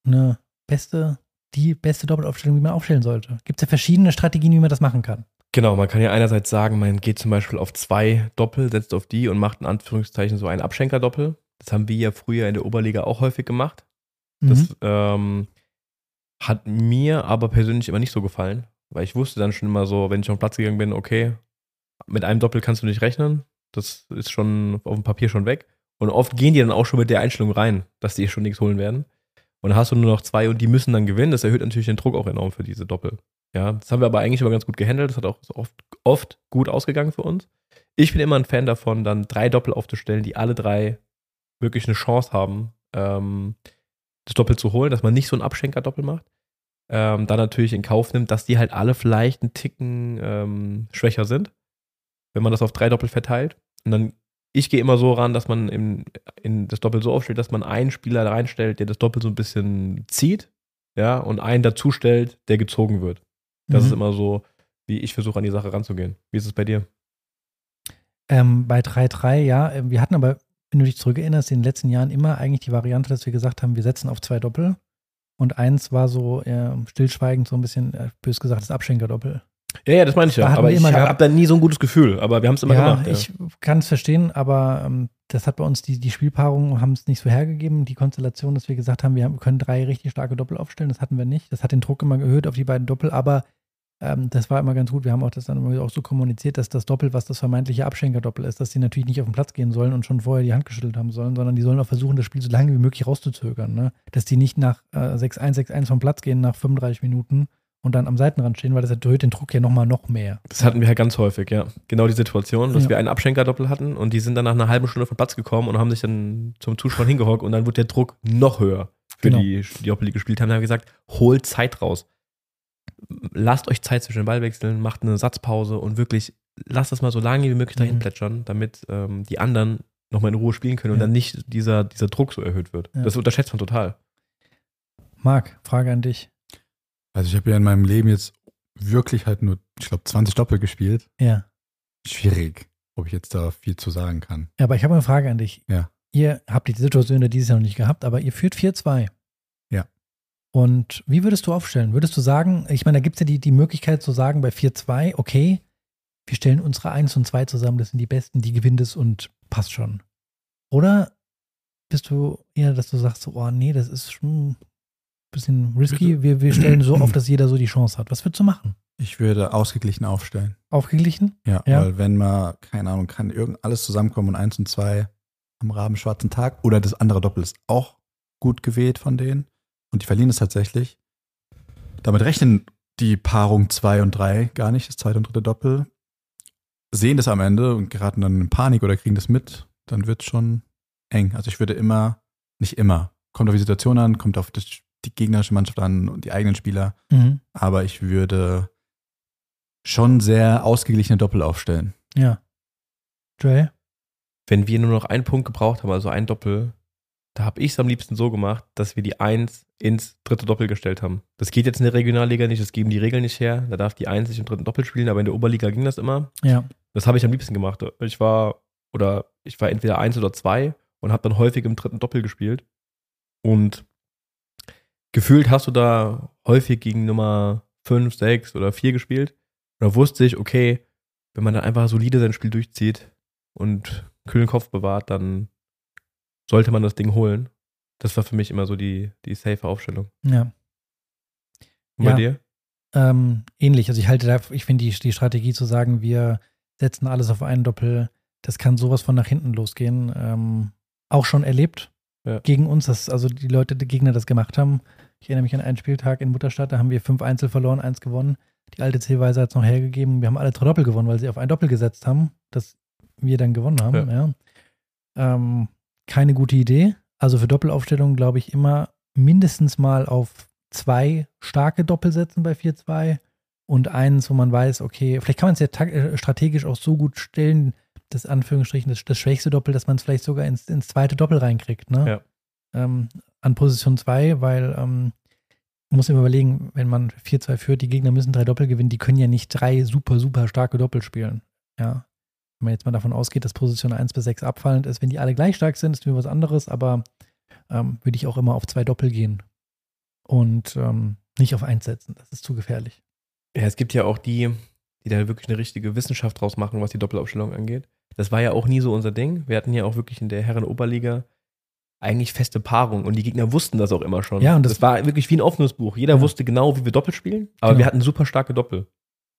eine beste, die beste Doppelaufstellung, wie man aufstellen sollte? Gibt es ja verschiedene Strategien, wie man das machen kann. Genau, man kann ja einerseits sagen, man geht zum Beispiel auf zwei Doppel, setzt auf die und macht in Anführungszeichen so ein Abschenker-Doppel. Das haben wir ja früher in der Oberliga auch häufig gemacht. Das Mhm. ähm, hat mir aber persönlich immer nicht so gefallen, weil ich wusste dann schon immer so, wenn ich auf den Platz gegangen bin, okay, mit einem Doppel kannst du nicht rechnen. Das ist schon auf dem Papier schon weg. Und oft gehen die dann auch schon mit der Einstellung rein, dass die schon nichts holen werden. Und dann hast du nur noch zwei und die müssen dann gewinnen. Das erhöht natürlich den Druck auch enorm für diese Doppel. Ja, das haben wir aber eigentlich immer ganz gut gehandelt. Das hat auch oft, oft gut ausgegangen für uns. Ich bin immer ein Fan davon, dann drei Doppel aufzustellen, die alle drei wirklich eine Chance haben, ähm, das Doppel zu holen, dass man nicht so ein Abschenker-Doppel macht. Ähm, dann natürlich in Kauf nimmt, dass die halt alle vielleicht einen Ticken ähm, schwächer sind, wenn man das auf drei Doppel verteilt. Und dann, ich gehe immer so ran, dass man in, in das Doppel so aufstellt, dass man einen Spieler reinstellt, der das Doppel so ein bisschen zieht, ja, und einen dazustellt, der gezogen wird. Das Mhm. ist immer so, wie ich versuche, an die Sache ranzugehen. Wie ist es bei dir? Ähm, bei 3-3, ja. Wir hatten aber, wenn du dich zurückerinnerst, in den letzten Jahren immer eigentlich die Variante, dass wir gesagt haben, wir setzen auf zwei Doppel. Und eins war so äh, stillschweigend so ein bisschen, äh, bös gesagt, das Abschenker-Doppel. Ja, ja, das meine ich Da ja. hatten Aber ich habe hab da nie so ein gutes Gefühl. Aber wir haben es immer ja, gemacht. Ja. ich kann es verstehen, aber ähm, das hat bei uns die, die Spielpaarungen haben es nicht so hergegeben. Die Konstellation, dass wir gesagt haben, wir haben, können drei richtig starke Doppel aufstellen, das hatten wir nicht. Das hat den Druck immer erhöht auf die beiden Doppel, aber ähm, das war immer ganz gut. Wir haben auch das dann immer auch so kommuniziert, dass das Doppel, was das vermeintliche Abschenker-Doppel ist, dass die natürlich nicht auf den Platz gehen sollen und schon vorher die Hand geschüttelt haben sollen, sondern die sollen auch versuchen, das Spiel so lange wie möglich rauszuzögern. Ne? Dass die nicht nach äh, 6-1, 6-1 vom Platz gehen nach 35 Minuten und dann am Seitenrand stehen, weil das erhöht den Druck ja nochmal noch mehr. Das hatten wir ja ganz häufig, ja. Genau die Situation, dass Ja. wir einen Abschenker-Doppel hatten und die sind dann nach einer halben Stunde vom Platz gekommen und haben sich dann zum Zuschauer hingehockt und dann wird der Druck noch höher für Genau. die, die Doppel, die gespielt haben. Dann haben wir gesagt, holt Zeit raus. Lasst euch Zeit zwischen den Ballwechseln, macht eine Satzpause und wirklich lasst das mal so lange wie möglich dahin Mhm. plätschern, damit ähm, die anderen nochmal in Ruhe spielen können und Ja. dann nicht dieser, dieser Druck so erhöht wird. Ja. Das unterschätzt man total. Marc, Frage an dich. Also ich habe ja in meinem Leben jetzt wirklich halt nur, ich glaube, 20 Doppel gespielt. Ja. Schwierig, ob ich jetzt da viel zu sagen kann. Ja, aber ich habe eine Frage an dich. Ja. Ihr habt die Situation ja dieses Jahr noch nicht gehabt, aber ihr führt 4-2. Und wie würdest du aufstellen? Würdest du sagen, ich meine, da gibt es ja die, die Möglichkeit zu sagen bei 4-2, okay, wir stellen unsere 1 und 2 zusammen, das sind die besten, die gewinnt es und passt schon. Oder bist du eher, dass du sagst, so, oh nee, das ist schon ein bisschen risky, wir, wir stellen so [clears throat] auf, dass jeder so die Chance hat. Was würdest du machen? Ich würde ausgeglichen aufstellen. Aufgeglichen? Ja, Ja. weil wenn mal, keine Ahnung, kann irgend alles zusammenkommen und eins und zwei am rabenschwarzen Tag oder das andere Doppel ist auch gut gewählt von denen und die verlieren es tatsächlich. Damit rechnen die Paarung zwei und drei gar nicht, das zweite und dritte Doppel, sehen das am Ende und geraten dann in Panik oder kriegen das mit, dann wird es schon eng. Also ich würde immer, nicht immer, kommt auf die Situation an, kommt auf das, die gegnerische Mannschaft an und die eigenen Spieler, Mhm. aber ich würde schon sehr ausgeglichene Doppel aufstellen. Ja. Joel? wenn wir nur noch einen Punkt gebraucht haben, also ein Doppel, da habe ich es am liebsten so gemacht, dass wir die Eins ins dritte Doppel gestellt haben. Das geht jetzt in der Regionalliga nicht, das geben die Regeln nicht her. Da darf die Eins sich im dritten Doppel spielen, aber in der Oberliga ging das immer. Ja. Das habe ich am liebsten gemacht. Ich war, oder ich war entweder eins oder zwei und habe dann häufig im dritten Doppel gespielt. Und gefühlt hast du da häufig gegen Nummer fünf, sechs oder vier gespielt. Und da wusste ich, okay, wenn man dann einfach solide sein Spiel durchzieht und kühlen Kopf bewahrt, dann sollte man das Ding holen. Das war für mich immer so die, die safe Aufstellung. Ja. Und bei Ja. dir? Ähm, ähnlich. Also ich halte da, ich finde die, die Strategie zu sagen, wir setzen alles auf einen Doppel, das kann sowas von nach hinten losgehen. Ähm, auch schon erlebt Ja. gegen uns, dass also die Leute, die Gegner das gemacht haben. Ich erinnere mich an einen Spieltag in Mutterstadt, da haben wir fünf Einzel verloren, eins gewonnen. Die alte Zählweise hat es noch hergegeben. Wir haben alle drei Doppel gewonnen, weil sie auf ein Doppel gesetzt haben, das wir dann gewonnen haben. Ja. Ähm, keine gute Idee. Also für Doppelaufstellungen glaube ich immer mindestens mal auf zwei starke Doppel setzen bei 4-2 und eins, wo man weiß, okay, vielleicht kann man es ja äh, strategisch auch so gut stellen, das Anführungsstrichen, das, das schwächste Doppel, dass man es vielleicht sogar ins, ins zweite Doppel reinkriegt, ne? Ja. Ähm, an Position 2, weil ähm, man muss immer überlegen, wenn man 4-2 führt, die Gegner müssen drei Doppel gewinnen, die können ja nicht drei super, super starke Doppel spielen. Ja. Wenn man jetzt mal davon ausgeht, dass Position 1 bis 6 abfallend ist, wenn die alle gleich stark sind, ist mir was anderes, aber ähm, würde ich auch immer auf zwei Doppel gehen und ähm, nicht auf eins setzen. Das ist zu gefährlich. Ja, es gibt ja auch die, die da wirklich eine richtige Wissenschaft draus machen, was die Doppelaufstellung angeht. Das war ja auch nie so unser Ding. Wir hatten ja auch wirklich in der Herren-Oberliga eigentlich feste Paarung und die Gegner wussten das auch immer schon. Ja, und das- das, war wirklich wie ein offenes Buch. Jeder Ja. wusste genau, wie wir Doppel spielen, aber Genau. wir hatten super starke Doppel.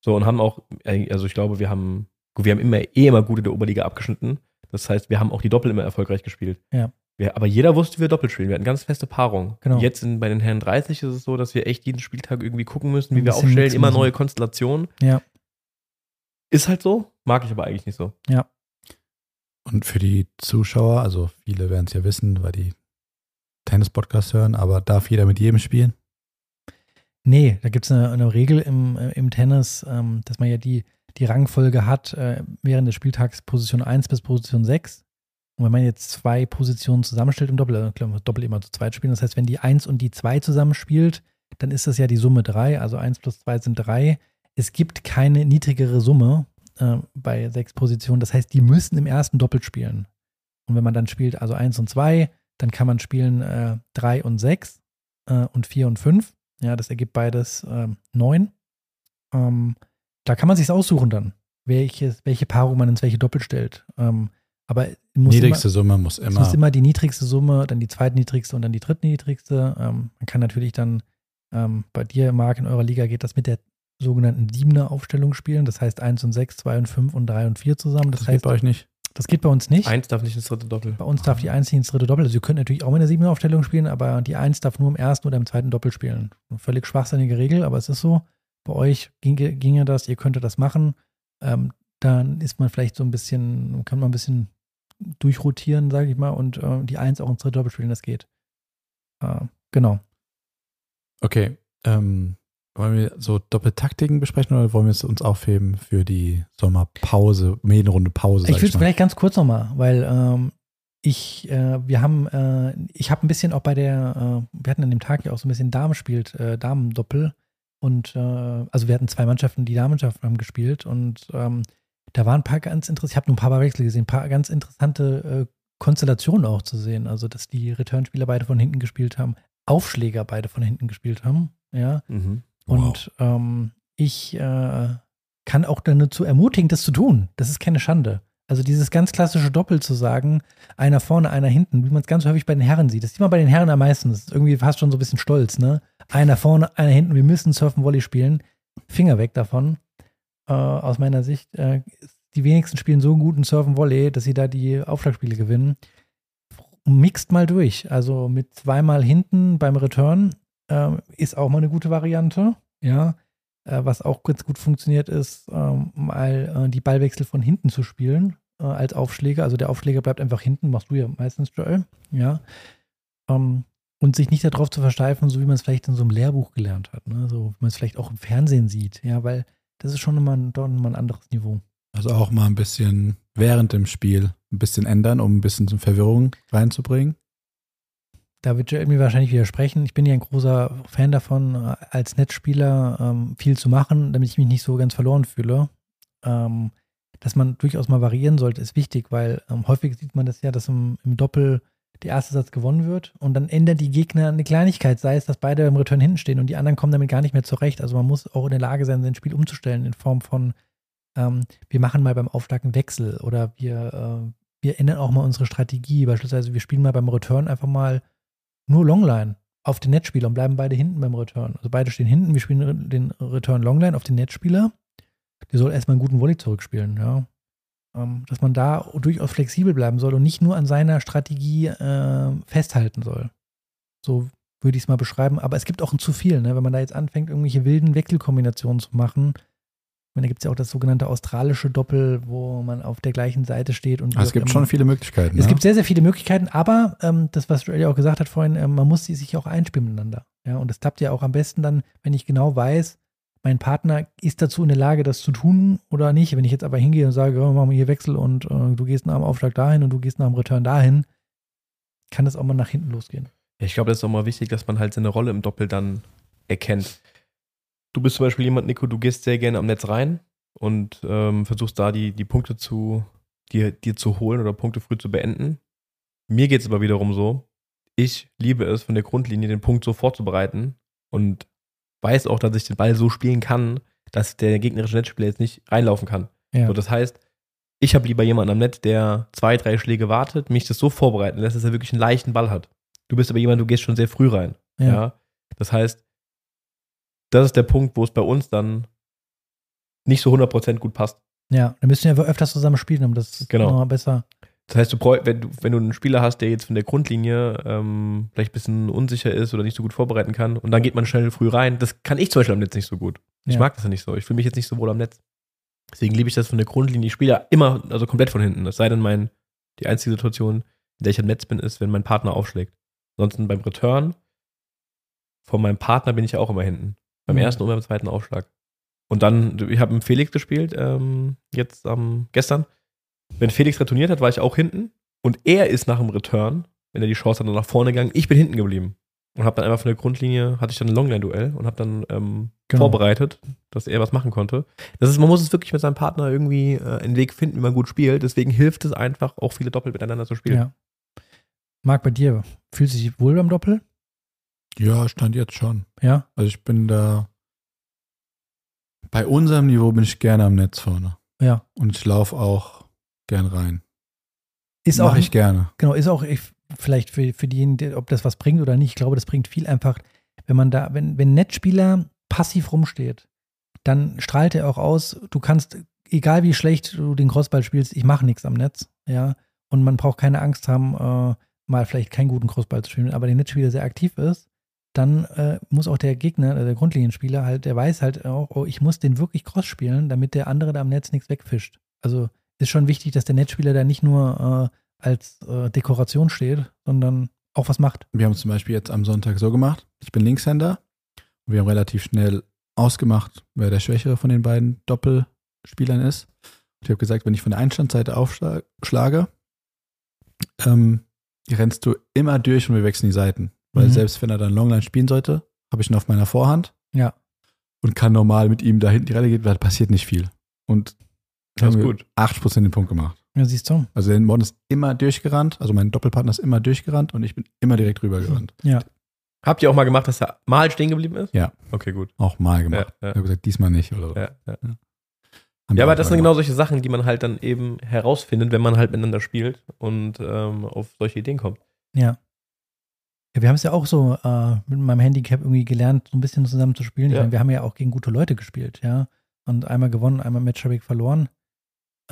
So und haben auch, äh, also ich glaube, wir haben, wir haben immer eh immer gut in der Oberliga abgeschnitten. Das heißt, wir haben auch die Doppel immer erfolgreich gespielt. Ja. Wir, aber jeder wusste, wie wir Doppel spielen. Wir hatten ganz feste Paarung. Genau. Jetzt in, bei den Herren 30 ist es so, dass wir echt jeden Spieltag irgendwie gucken müssen, wie wir aufstellen, immer neue Konstellationen. Ja. Ist halt so, mag ich aber eigentlich nicht so. Und für die Zuschauer, also viele werden es ja wissen, weil die Tennis-Podcast hören, aber darf jeder mit jedem spielen? Nee, da gibt es eine, eine Regel im, äh, im Tennis, ähm, dass man ja die, die Rangfolge hat äh, während des Spieltags Position 1 bis Position 6. Und wenn man jetzt zwei Positionen zusammenstellt im Doppel, äh, klar, man muss Doppel immer zu zweit spielen, das heißt, wenn die 1 und die 2 zusammenspielt, dann ist das ja die Summe 3, also 1 plus 2 sind 3. Es gibt keine niedrigere Summe äh, bei sechs Positionen, das heißt, die müssen im ersten Doppel spielen. Und wenn man dann spielt, also 1 und 2, dann kann man spielen äh, 3 und 6 äh, und 4 und 5. Ja, das ergibt beides ähm, 9. Ähm, da kann man sich aussuchen dann, welche, welche Paarung man ins welche Doppel stellt. Ähm, aber muss Niedrigste immer, Summe muss es immer. muss immer die niedrigste Summe, dann die zweitniedrigste und dann die drittniedrigste. Ähm, man kann natürlich dann ähm, bei dir, Marc, in eurer Liga geht das mit der sogenannten Siebener Aufstellung spielen. Das heißt 1 und 6, 2 und 5 und 3 und 4 zusammen. Das, das geht heißt, bei euch nicht. das geht bei uns nicht. Eins darf nicht ins dritte Doppel. Bei uns darf die 1 nicht ins dritte Doppel. Also ihr könnt natürlich auch mit einer 7 Aufstellung spielen, aber die 1 darf nur im ersten oder im zweiten Doppel spielen. Eine völlig schwachsinnige Regel, aber es ist so. Bei euch ginge, ginge das, ihr könntet das machen. Ähm, dann ist man vielleicht so ein bisschen, kann man ein bisschen durchrotieren, sage ich mal, und äh, die 1 auch ins dritte Doppel spielen, das geht. Äh, genau. Okay. Ähm, wollen wir so Doppeltaktiken besprechen oder wollen wir es uns aufheben für die Sommerpause, Medienrunde Pause? Ich will es vielleicht ganz kurz nochmal, weil ähm, ich, äh, wir haben, äh, ich habe ein bisschen auch bei der, äh, wir hatten an dem Tag ja auch so ein bisschen Damen spielt, äh, Damendoppel. Und äh, also wir hatten zwei Mannschaften, die Damenmannschaften haben gespielt und ähm, da waren ein paar ganz interessante, ich habe nur ein paar Wechsel gesehen, ein paar ganz interessante äh, Konstellationen auch zu sehen. Also, dass die Returnspieler beide von hinten gespielt haben, Aufschläger beide von hinten gespielt haben, ja. Mhm. Und ähm, ich äh, kann auch dann dazu ermutigen, das zu tun. Das ist keine Schande. Also dieses ganz klassische Doppel zu sagen, einer vorne, einer hinten, wie man es ganz häufig bei den Herren sieht. Das sieht man bei den Herren am meisten. Das ist irgendwie fast schon so ein bisschen stolz, ne? Einer vorne, einer hinten, wir müssen Surfen Volley spielen. Finger weg davon. Äh, aus meiner Sicht, äh, die wenigsten spielen so guten Surfen Volley, dass sie da die Aufschlagspiele gewinnen. Mixt mal durch. Also mit zweimal hinten beim Return ähm, ist auch mal eine gute Variante. Ja. Äh, was auch ganz gut funktioniert, ist, ähm, mal äh, die Ballwechsel von hinten zu spielen äh, als Aufschläger. Also der Aufschläger bleibt einfach hinten, machst du ja meistens, Joel. Ja. Ähm, und sich nicht darauf zu versteifen, so wie man es vielleicht in so einem Lehrbuch gelernt hat. Ne? So wie man es vielleicht auch im Fernsehen sieht. Ja, weil das ist schon immer ein, doch immer ein anderes Niveau. Also auch mal ein bisschen während dem Spiel ein bisschen ändern, um ein bisschen Verwirrung reinzubringen. Da wird mir wahrscheinlich widersprechen. Ich bin ja ein großer Fan davon, als Netzspieler ähm, viel zu machen, damit ich mich nicht so ganz verloren fühle. Ähm, dass man durchaus mal variieren sollte, ist wichtig, weil ähm, häufig sieht man das ja, dass im, im Doppel der erste Satz gewonnen wird und dann ändern die Gegner eine Kleinigkeit, sei es, dass beide im Return hinten stehen und die anderen kommen damit gar nicht mehr zurecht. Also man muss auch in der Lage sein, sein Spiel umzustellen in Form von, ähm, wir machen mal beim Aufschlag einen Wechsel oder wir, äh, wir ändern auch mal unsere Strategie. Beispielsweise, wir spielen mal beim Return einfach mal nur Longline auf den Netzspieler und bleiben beide hinten beim Return. Also beide stehen hinten, wir spielen den Return Longline auf den Netzspieler. Der soll erstmal einen guten Volley zurückspielen, ja. Ähm, dass man da durchaus flexibel bleiben soll und nicht nur an seiner Strategie äh, festhalten soll. So würde ich es mal beschreiben. Aber es gibt auch ein zu viel, ne? wenn man da jetzt anfängt, irgendwelche wilden Wechselkombinationen zu machen. Ich meine, da gibt es ja auch das sogenannte australische Doppel, wo man auf der gleichen Seite steht. Und also es gibt schon viele Möglichkeiten. Es ne? gibt sehr, sehr viele Möglichkeiten, aber ähm, das, was ja auch gesagt hat vorhin, äh, man muss sie sich auch einspielen miteinander. Ja, und das klappt ja auch am besten dann, wenn ich genau weiß, mein Partner ist dazu in der Lage, das zu tun oder nicht. Wenn ich jetzt aber hingehe und sage, oh, machen wir hier Wechsel und äh, du gehst nach dem Aufschlag dahin und du gehst nach dem Return dahin, kann das auch mal nach hinten losgehen. Ich glaube, das ist auch mal wichtig, dass man halt seine Rolle im Doppel dann erkennt. Du bist zum Beispiel jemand, Nico, du gehst sehr gerne am Netz rein und ähm, versuchst da die, die Punkte zu dir, dir zu holen oder Punkte früh zu beenden. Mir geht es aber wiederum so, ich liebe es, von der Grundlinie den Punkt so vorzubereiten und weiß auch, dass ich den Ball so spielen kann, dass der gegnerische Netzspieler jetzt nicht reinlaufen kann. Ja. So, das heißt, ich habe lieber jemanden am Netz, der zwei, drei Schläge wartet, mich das so vorbereiten lässt, dass er wirklich einen leichten Ball hat. Du bist aber jemand, du gehst schon sehr früh rein. Ja. ja? Das heißt, das ist der Punkt, wo es bei uns dann nicht so 100% gut passt. Ja, dann müssen wir ja öfters zusammen spielen, um das genau. nochmal besser. Das heißt, du, wenn, du, wenn du einen Spieler hast, der jetzt von der Grundlinie ähm, vielleicht ein bisschen unsicher ist oder nicht so gut vorbereiten kann und dann geht man schnell früh rein, das kann ich zum Beispiel am Netz nicht so gut. Ich ja. mag das ja nicht so. Ich fühle mich jetzt nicht so wohl am Netz. Deswegen liebe ich das von der Grundlinie. Ich spiele ja immer, also komplett von hinten. Das sei denn, mein, die einzige Situation, in der ich am Netz bin, ist, wenn mein Partner aufschlägt. Ansonsten beim Return von meinem Partner bin ich ja auch immer hinten. Beim mhm. ersten und beim zweiten Aufschlag. Und dann, ich habe mit Felix gespielt, ähm, jetzt ähm, gestern. Wenn Felix retourniert hat, war ich auch hinten. Und er ist nach dem Return, wenn er die Chance hat, nach vorne gegangen. Ich bin hinten geblieben. Und habe dann einfach von der Grundlinie, hatte ich dann ein Longline-Duell und habe dann ähm, genau. vorbereitet, dass er was machen konnte. Das ist, man muss es wirklich mit seinem Partner irgendwie äh, einen Weg finden, wie man gut spielt. Deswegen hilft es einfach, auch viele Doppel miteinander zu spielen. Ja. Marc, bei dir, fühlt sich wohl beim Doppel? Ja, stand jetzt schon. Ja. Also ich bin da bei unserem Niveau bin ich gerne am Netz vorne. Ja. Und ich laufe auch gern rein. Ist Mach auch, ich gerne. Genau, ist auch ich, vielleicht für, für diejenigen, ob das was bringt oder nicht. Ich glaube, das bringt viel einfach, wenn man da, wenn, wenn ein Netzspieler passiv rumsteht, dann strahlt er auch aus, du kannst, egal wie schlecht du den Crossball spielst, ich mache nichts am Netz, ja. Und man braucht keine Angst haben, äh, mal vielleicht keinen guten Crossball zu spielen, aber der Netzspieler sehr aktiv ist, dann äh, muss auch der Gegner, äh, der Grundlinienspieler halt, der weiß halt auch, oh, ich muss den wirklich Cross spielen, damit der andere da am Netz nichts wegfischt. Also ist schon wichtig, dass der Netzspieler da nicht nur äh, als äh, Dekoration steht, sondern auch was macht. Wir haben es zum Beispiel jetzt am Sonntag so gemacht. Ich bin Linkshänder und wir haben relativ schnell ausgemacht, wer der Schwächere von den beiden Doppelspielern ist. Ich habe gesagt, wenn ich von der Einstandseite aufschlage, ähm, rennst du immer durch und wir wechseln die Seiten. Weil mhm. selbst wenn er dann Longline spielen sollte, habe ich ihn auf meiner Vorhand. Ja. Und kann normal mit ihm da hinten die Rallye gehen, weil passiert nicht viel. Und das ist gut. 80% den Punkt gemacht. Ja, siehst du. Also der Morden ist immer durchgerannt, also mein Doppelpartner ist immer durchgerannt und ich bin immer direkt rübergerannt. [laughs] Ja. Habt ihr auch mal gemacht, dass er mal stehen geblieben ist? Ja. Okay, gut. Auch mal gemacht. Ja, ja. Ich habe gesagt, diesmal nicht oder so. Ja, ja. ja. Ja, aber das sind genau solche Sachen, die man halt dann eben herausfindet, wenn man halt miteinander spielt und ähm, auf solche Ideen kommt. Ja. Ja, wir haben es ja auch so äh, mit meinem Handicap irgendwie gelernt, so ein bisschen zusammen zu spielen. Ja. Meine, wir haben ja auch gegen gute Leute gespielt, ja. Und einmal gewonnen, einmal Matchbreak verloren.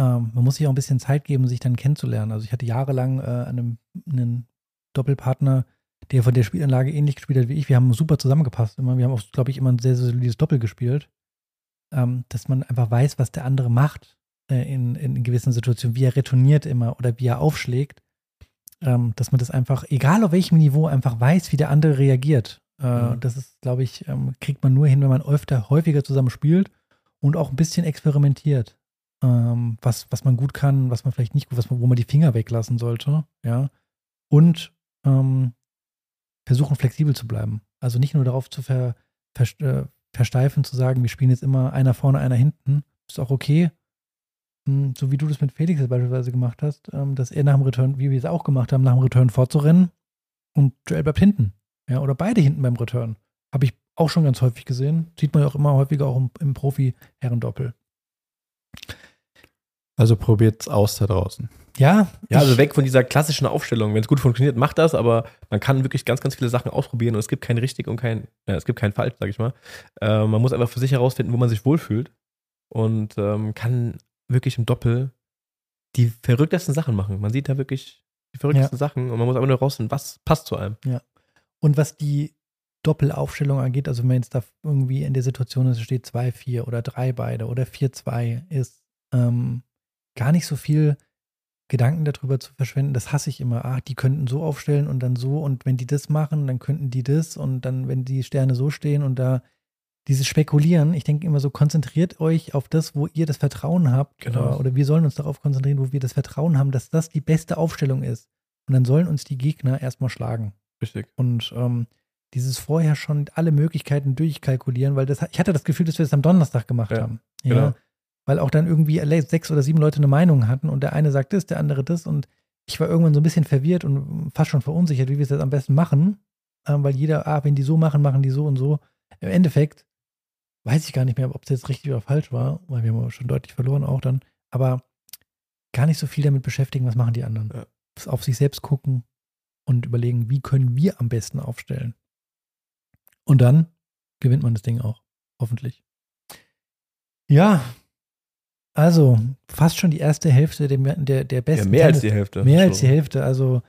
Ähm, man muss sich auch ein bisschen Zeit geben, sich dann kennenzulernen. Also ich hatte jahrelang äh, einen, einen Doppelpartner, der von der Spielanlage ähnlich gespielt hat wie ich. Wir haben super zusammengepasst. Immer. Wir haben auch, glaube ich, immer ein sehr, sehr solides Doppel gespielt ähm, dass man einfach weiß, was der andere macht äh, in, in gewissen Situationen, wie er retourniert immer oder wie er aufschlägt, ähm, dass man das einfach, egal auf welchem Niveau, einfach weiß, wie der andere reagiert. Äh, mhm. Das ist, glaube ich, ähm, kriegt man nur hin, wenn man öfter, häufiger zusammen spielt und auch ein bisschen experimentiert. Ähm, was, was man gut kann, was man vielleicht nicht gut, was man, wo man die Finger weglassen sollte, ja. Und ähm, versuchen flexibel zu bleiben. Also nicht nur darauf zu ver, ver, äh, versteifen, zu sagen, wir spielen jetzt immer einer vorne, einer hinten. Ist auch okay. Hm, so wie du das mit Felix beispielsweise gemacht hast, ähm, dass er nach dem Return, wie wir es auch gemacht haben, nach dem Return vorzurennen und Joel bleibt hinten. Ja, oder beide hinten beim Return. Habe ich auch schon ganz häufig gesehen. Sieht man ja auch immer häufiger auch im, im Profi-Herrendoppel. Also probiert's aus da draußen. Ja, Ja, also weg von dieser klassischen Aufstellung. Wenn es gut funktioniert, macht das, aber man kann wirklich ganz, ganz viele Sachen ausprobieren und es gibt kein richtig und kein, ja, es gibt kein falsch, sag ich mal. Äh, man muss einfach für sich herausfinden, wo man sich wohlfühlt und ähm, kann wirklich im Doppel die verrücktesten Sachen machen. Man sieht da wirklich die verrücktesten Sachen und man muss aber nur rausfinden, was passt zu einem. Und was die Doppelaufstellung angeht, also wenn man jetzt da irgendwie in der Situation ist, es steht 2-4 oder 3 beide oder 4-2, ist ähm, gar nicht so viel Gedanken darüber zu verschwenden. Das hasse ich immer. Ah, die könnten so aufstellen und dann so und wenn die das machen, dann könnten die das und dann, wenn die Sterne so stehen und da dieses Spekulieren, ich denke immer so, konzentriert euch auf das, wo ihr das Vertrauen habt. Genau. Oder, oder wir sollen uns darauf konzentrieren, wo wir das Vertrauen haben, dass das die beste Aufstellung ist. Und dann sollen uns die Gegner erstmal schlagen. Richtig. Und ähm, dieses vorher schon alle Möglichkeiten durchkalkulieren, weil das, ich hatte das Gefühl, dass wir das am Donnerstag gemacht Ja, haben. Ja. genau. Weil auch dann irgendwie alle- sechs oder sieben Leute eine Meinung hatten und der eine sagt das, der andere das und ich war irgendwann so ein bisschen verwirrt und fast schon verunsichert, wie wir es jetzt am besten machen, ähm, weil jeder, ah, wenn die so machen, machen die so und so. Im Endeffekt weiß ich gar nicht mehr, ob es jetzt richtig oder falsch war, weil wir haben schon deutlich verloren auch dann, aber gar nicht so viel damit beschäftigen, was machen die anderen. Ja. Auf sich selbst gucken und überlegen, wie können wir am besten aufstellen. Und dann gewinnt man das Ding auch, hoffentlich. Ja, also fast schon die erste Hälfte der, der, der Ja, besten mehr als Tennis- die Hälfte. Mehr als die Hälfte. Also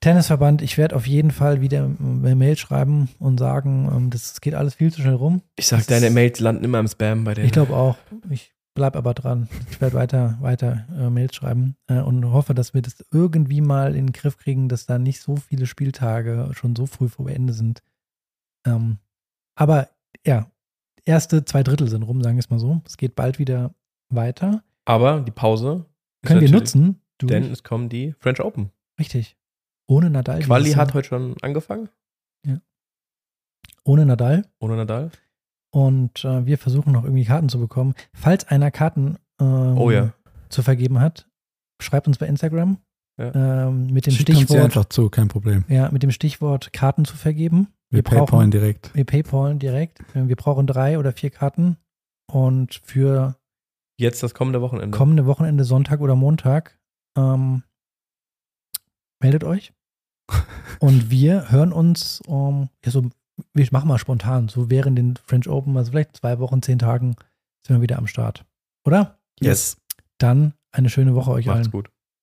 Tennisverband, ich werde auf jeden Fall wieder eine Mail schreiben und sagen, ähm, das geht alles viel zu schnell rum. Ich sag, Das deine Mails landen immer im Spam bei denen. Ich glaube auch. Ich bleib aber dran. Ich werde weiter, weiter äh, Mails schreiben äh, und hoffe, dass wir das irgendwie mal in den Griff kriegen, dass da nicht so viele Spieltage schon so früh vor Ende sind. Ähm, aber ja, erste zwei Drittel sind rum, sagen wir es mal so. Es geht bald wieder weiter. Aber die Pause ist Können wir nutzen. Du, Denn es kommen die French Open. richtig. Ohne Nadal. Quali hat heute schon angefangen, Ohne Nadal. ohne Nadal. Und äh, wir versuchen noch irgendwie Karten zu bekommen. Falls einer Karten ähm, Oh ja. zu vergeben hat, schreibt uns bei Instagram Ja. ähm, mit dem Schickt uns Stichwort, einfach zu, kein Problem. ja, mit dem Stichwort Karten zu vergeben. Wir, Wir brauchen- paypalen direkt. Wir paypalen direkt. Wir brauchen drei oder vier Karten. Und für Jetzt das kommende Wochenende. kommende Wochenende, Sonntag oder Montag, ähm, meldet euch. [laughs] Und wir hören uns, ähm, ja, so, wir machen mal spontan, so während den French Open, also vielleicht zwei Wochen, zehn Tagen, sind wir wieder am Start. Oder? Yes. Dann eine schöne Woche euch Macht's allen. gut.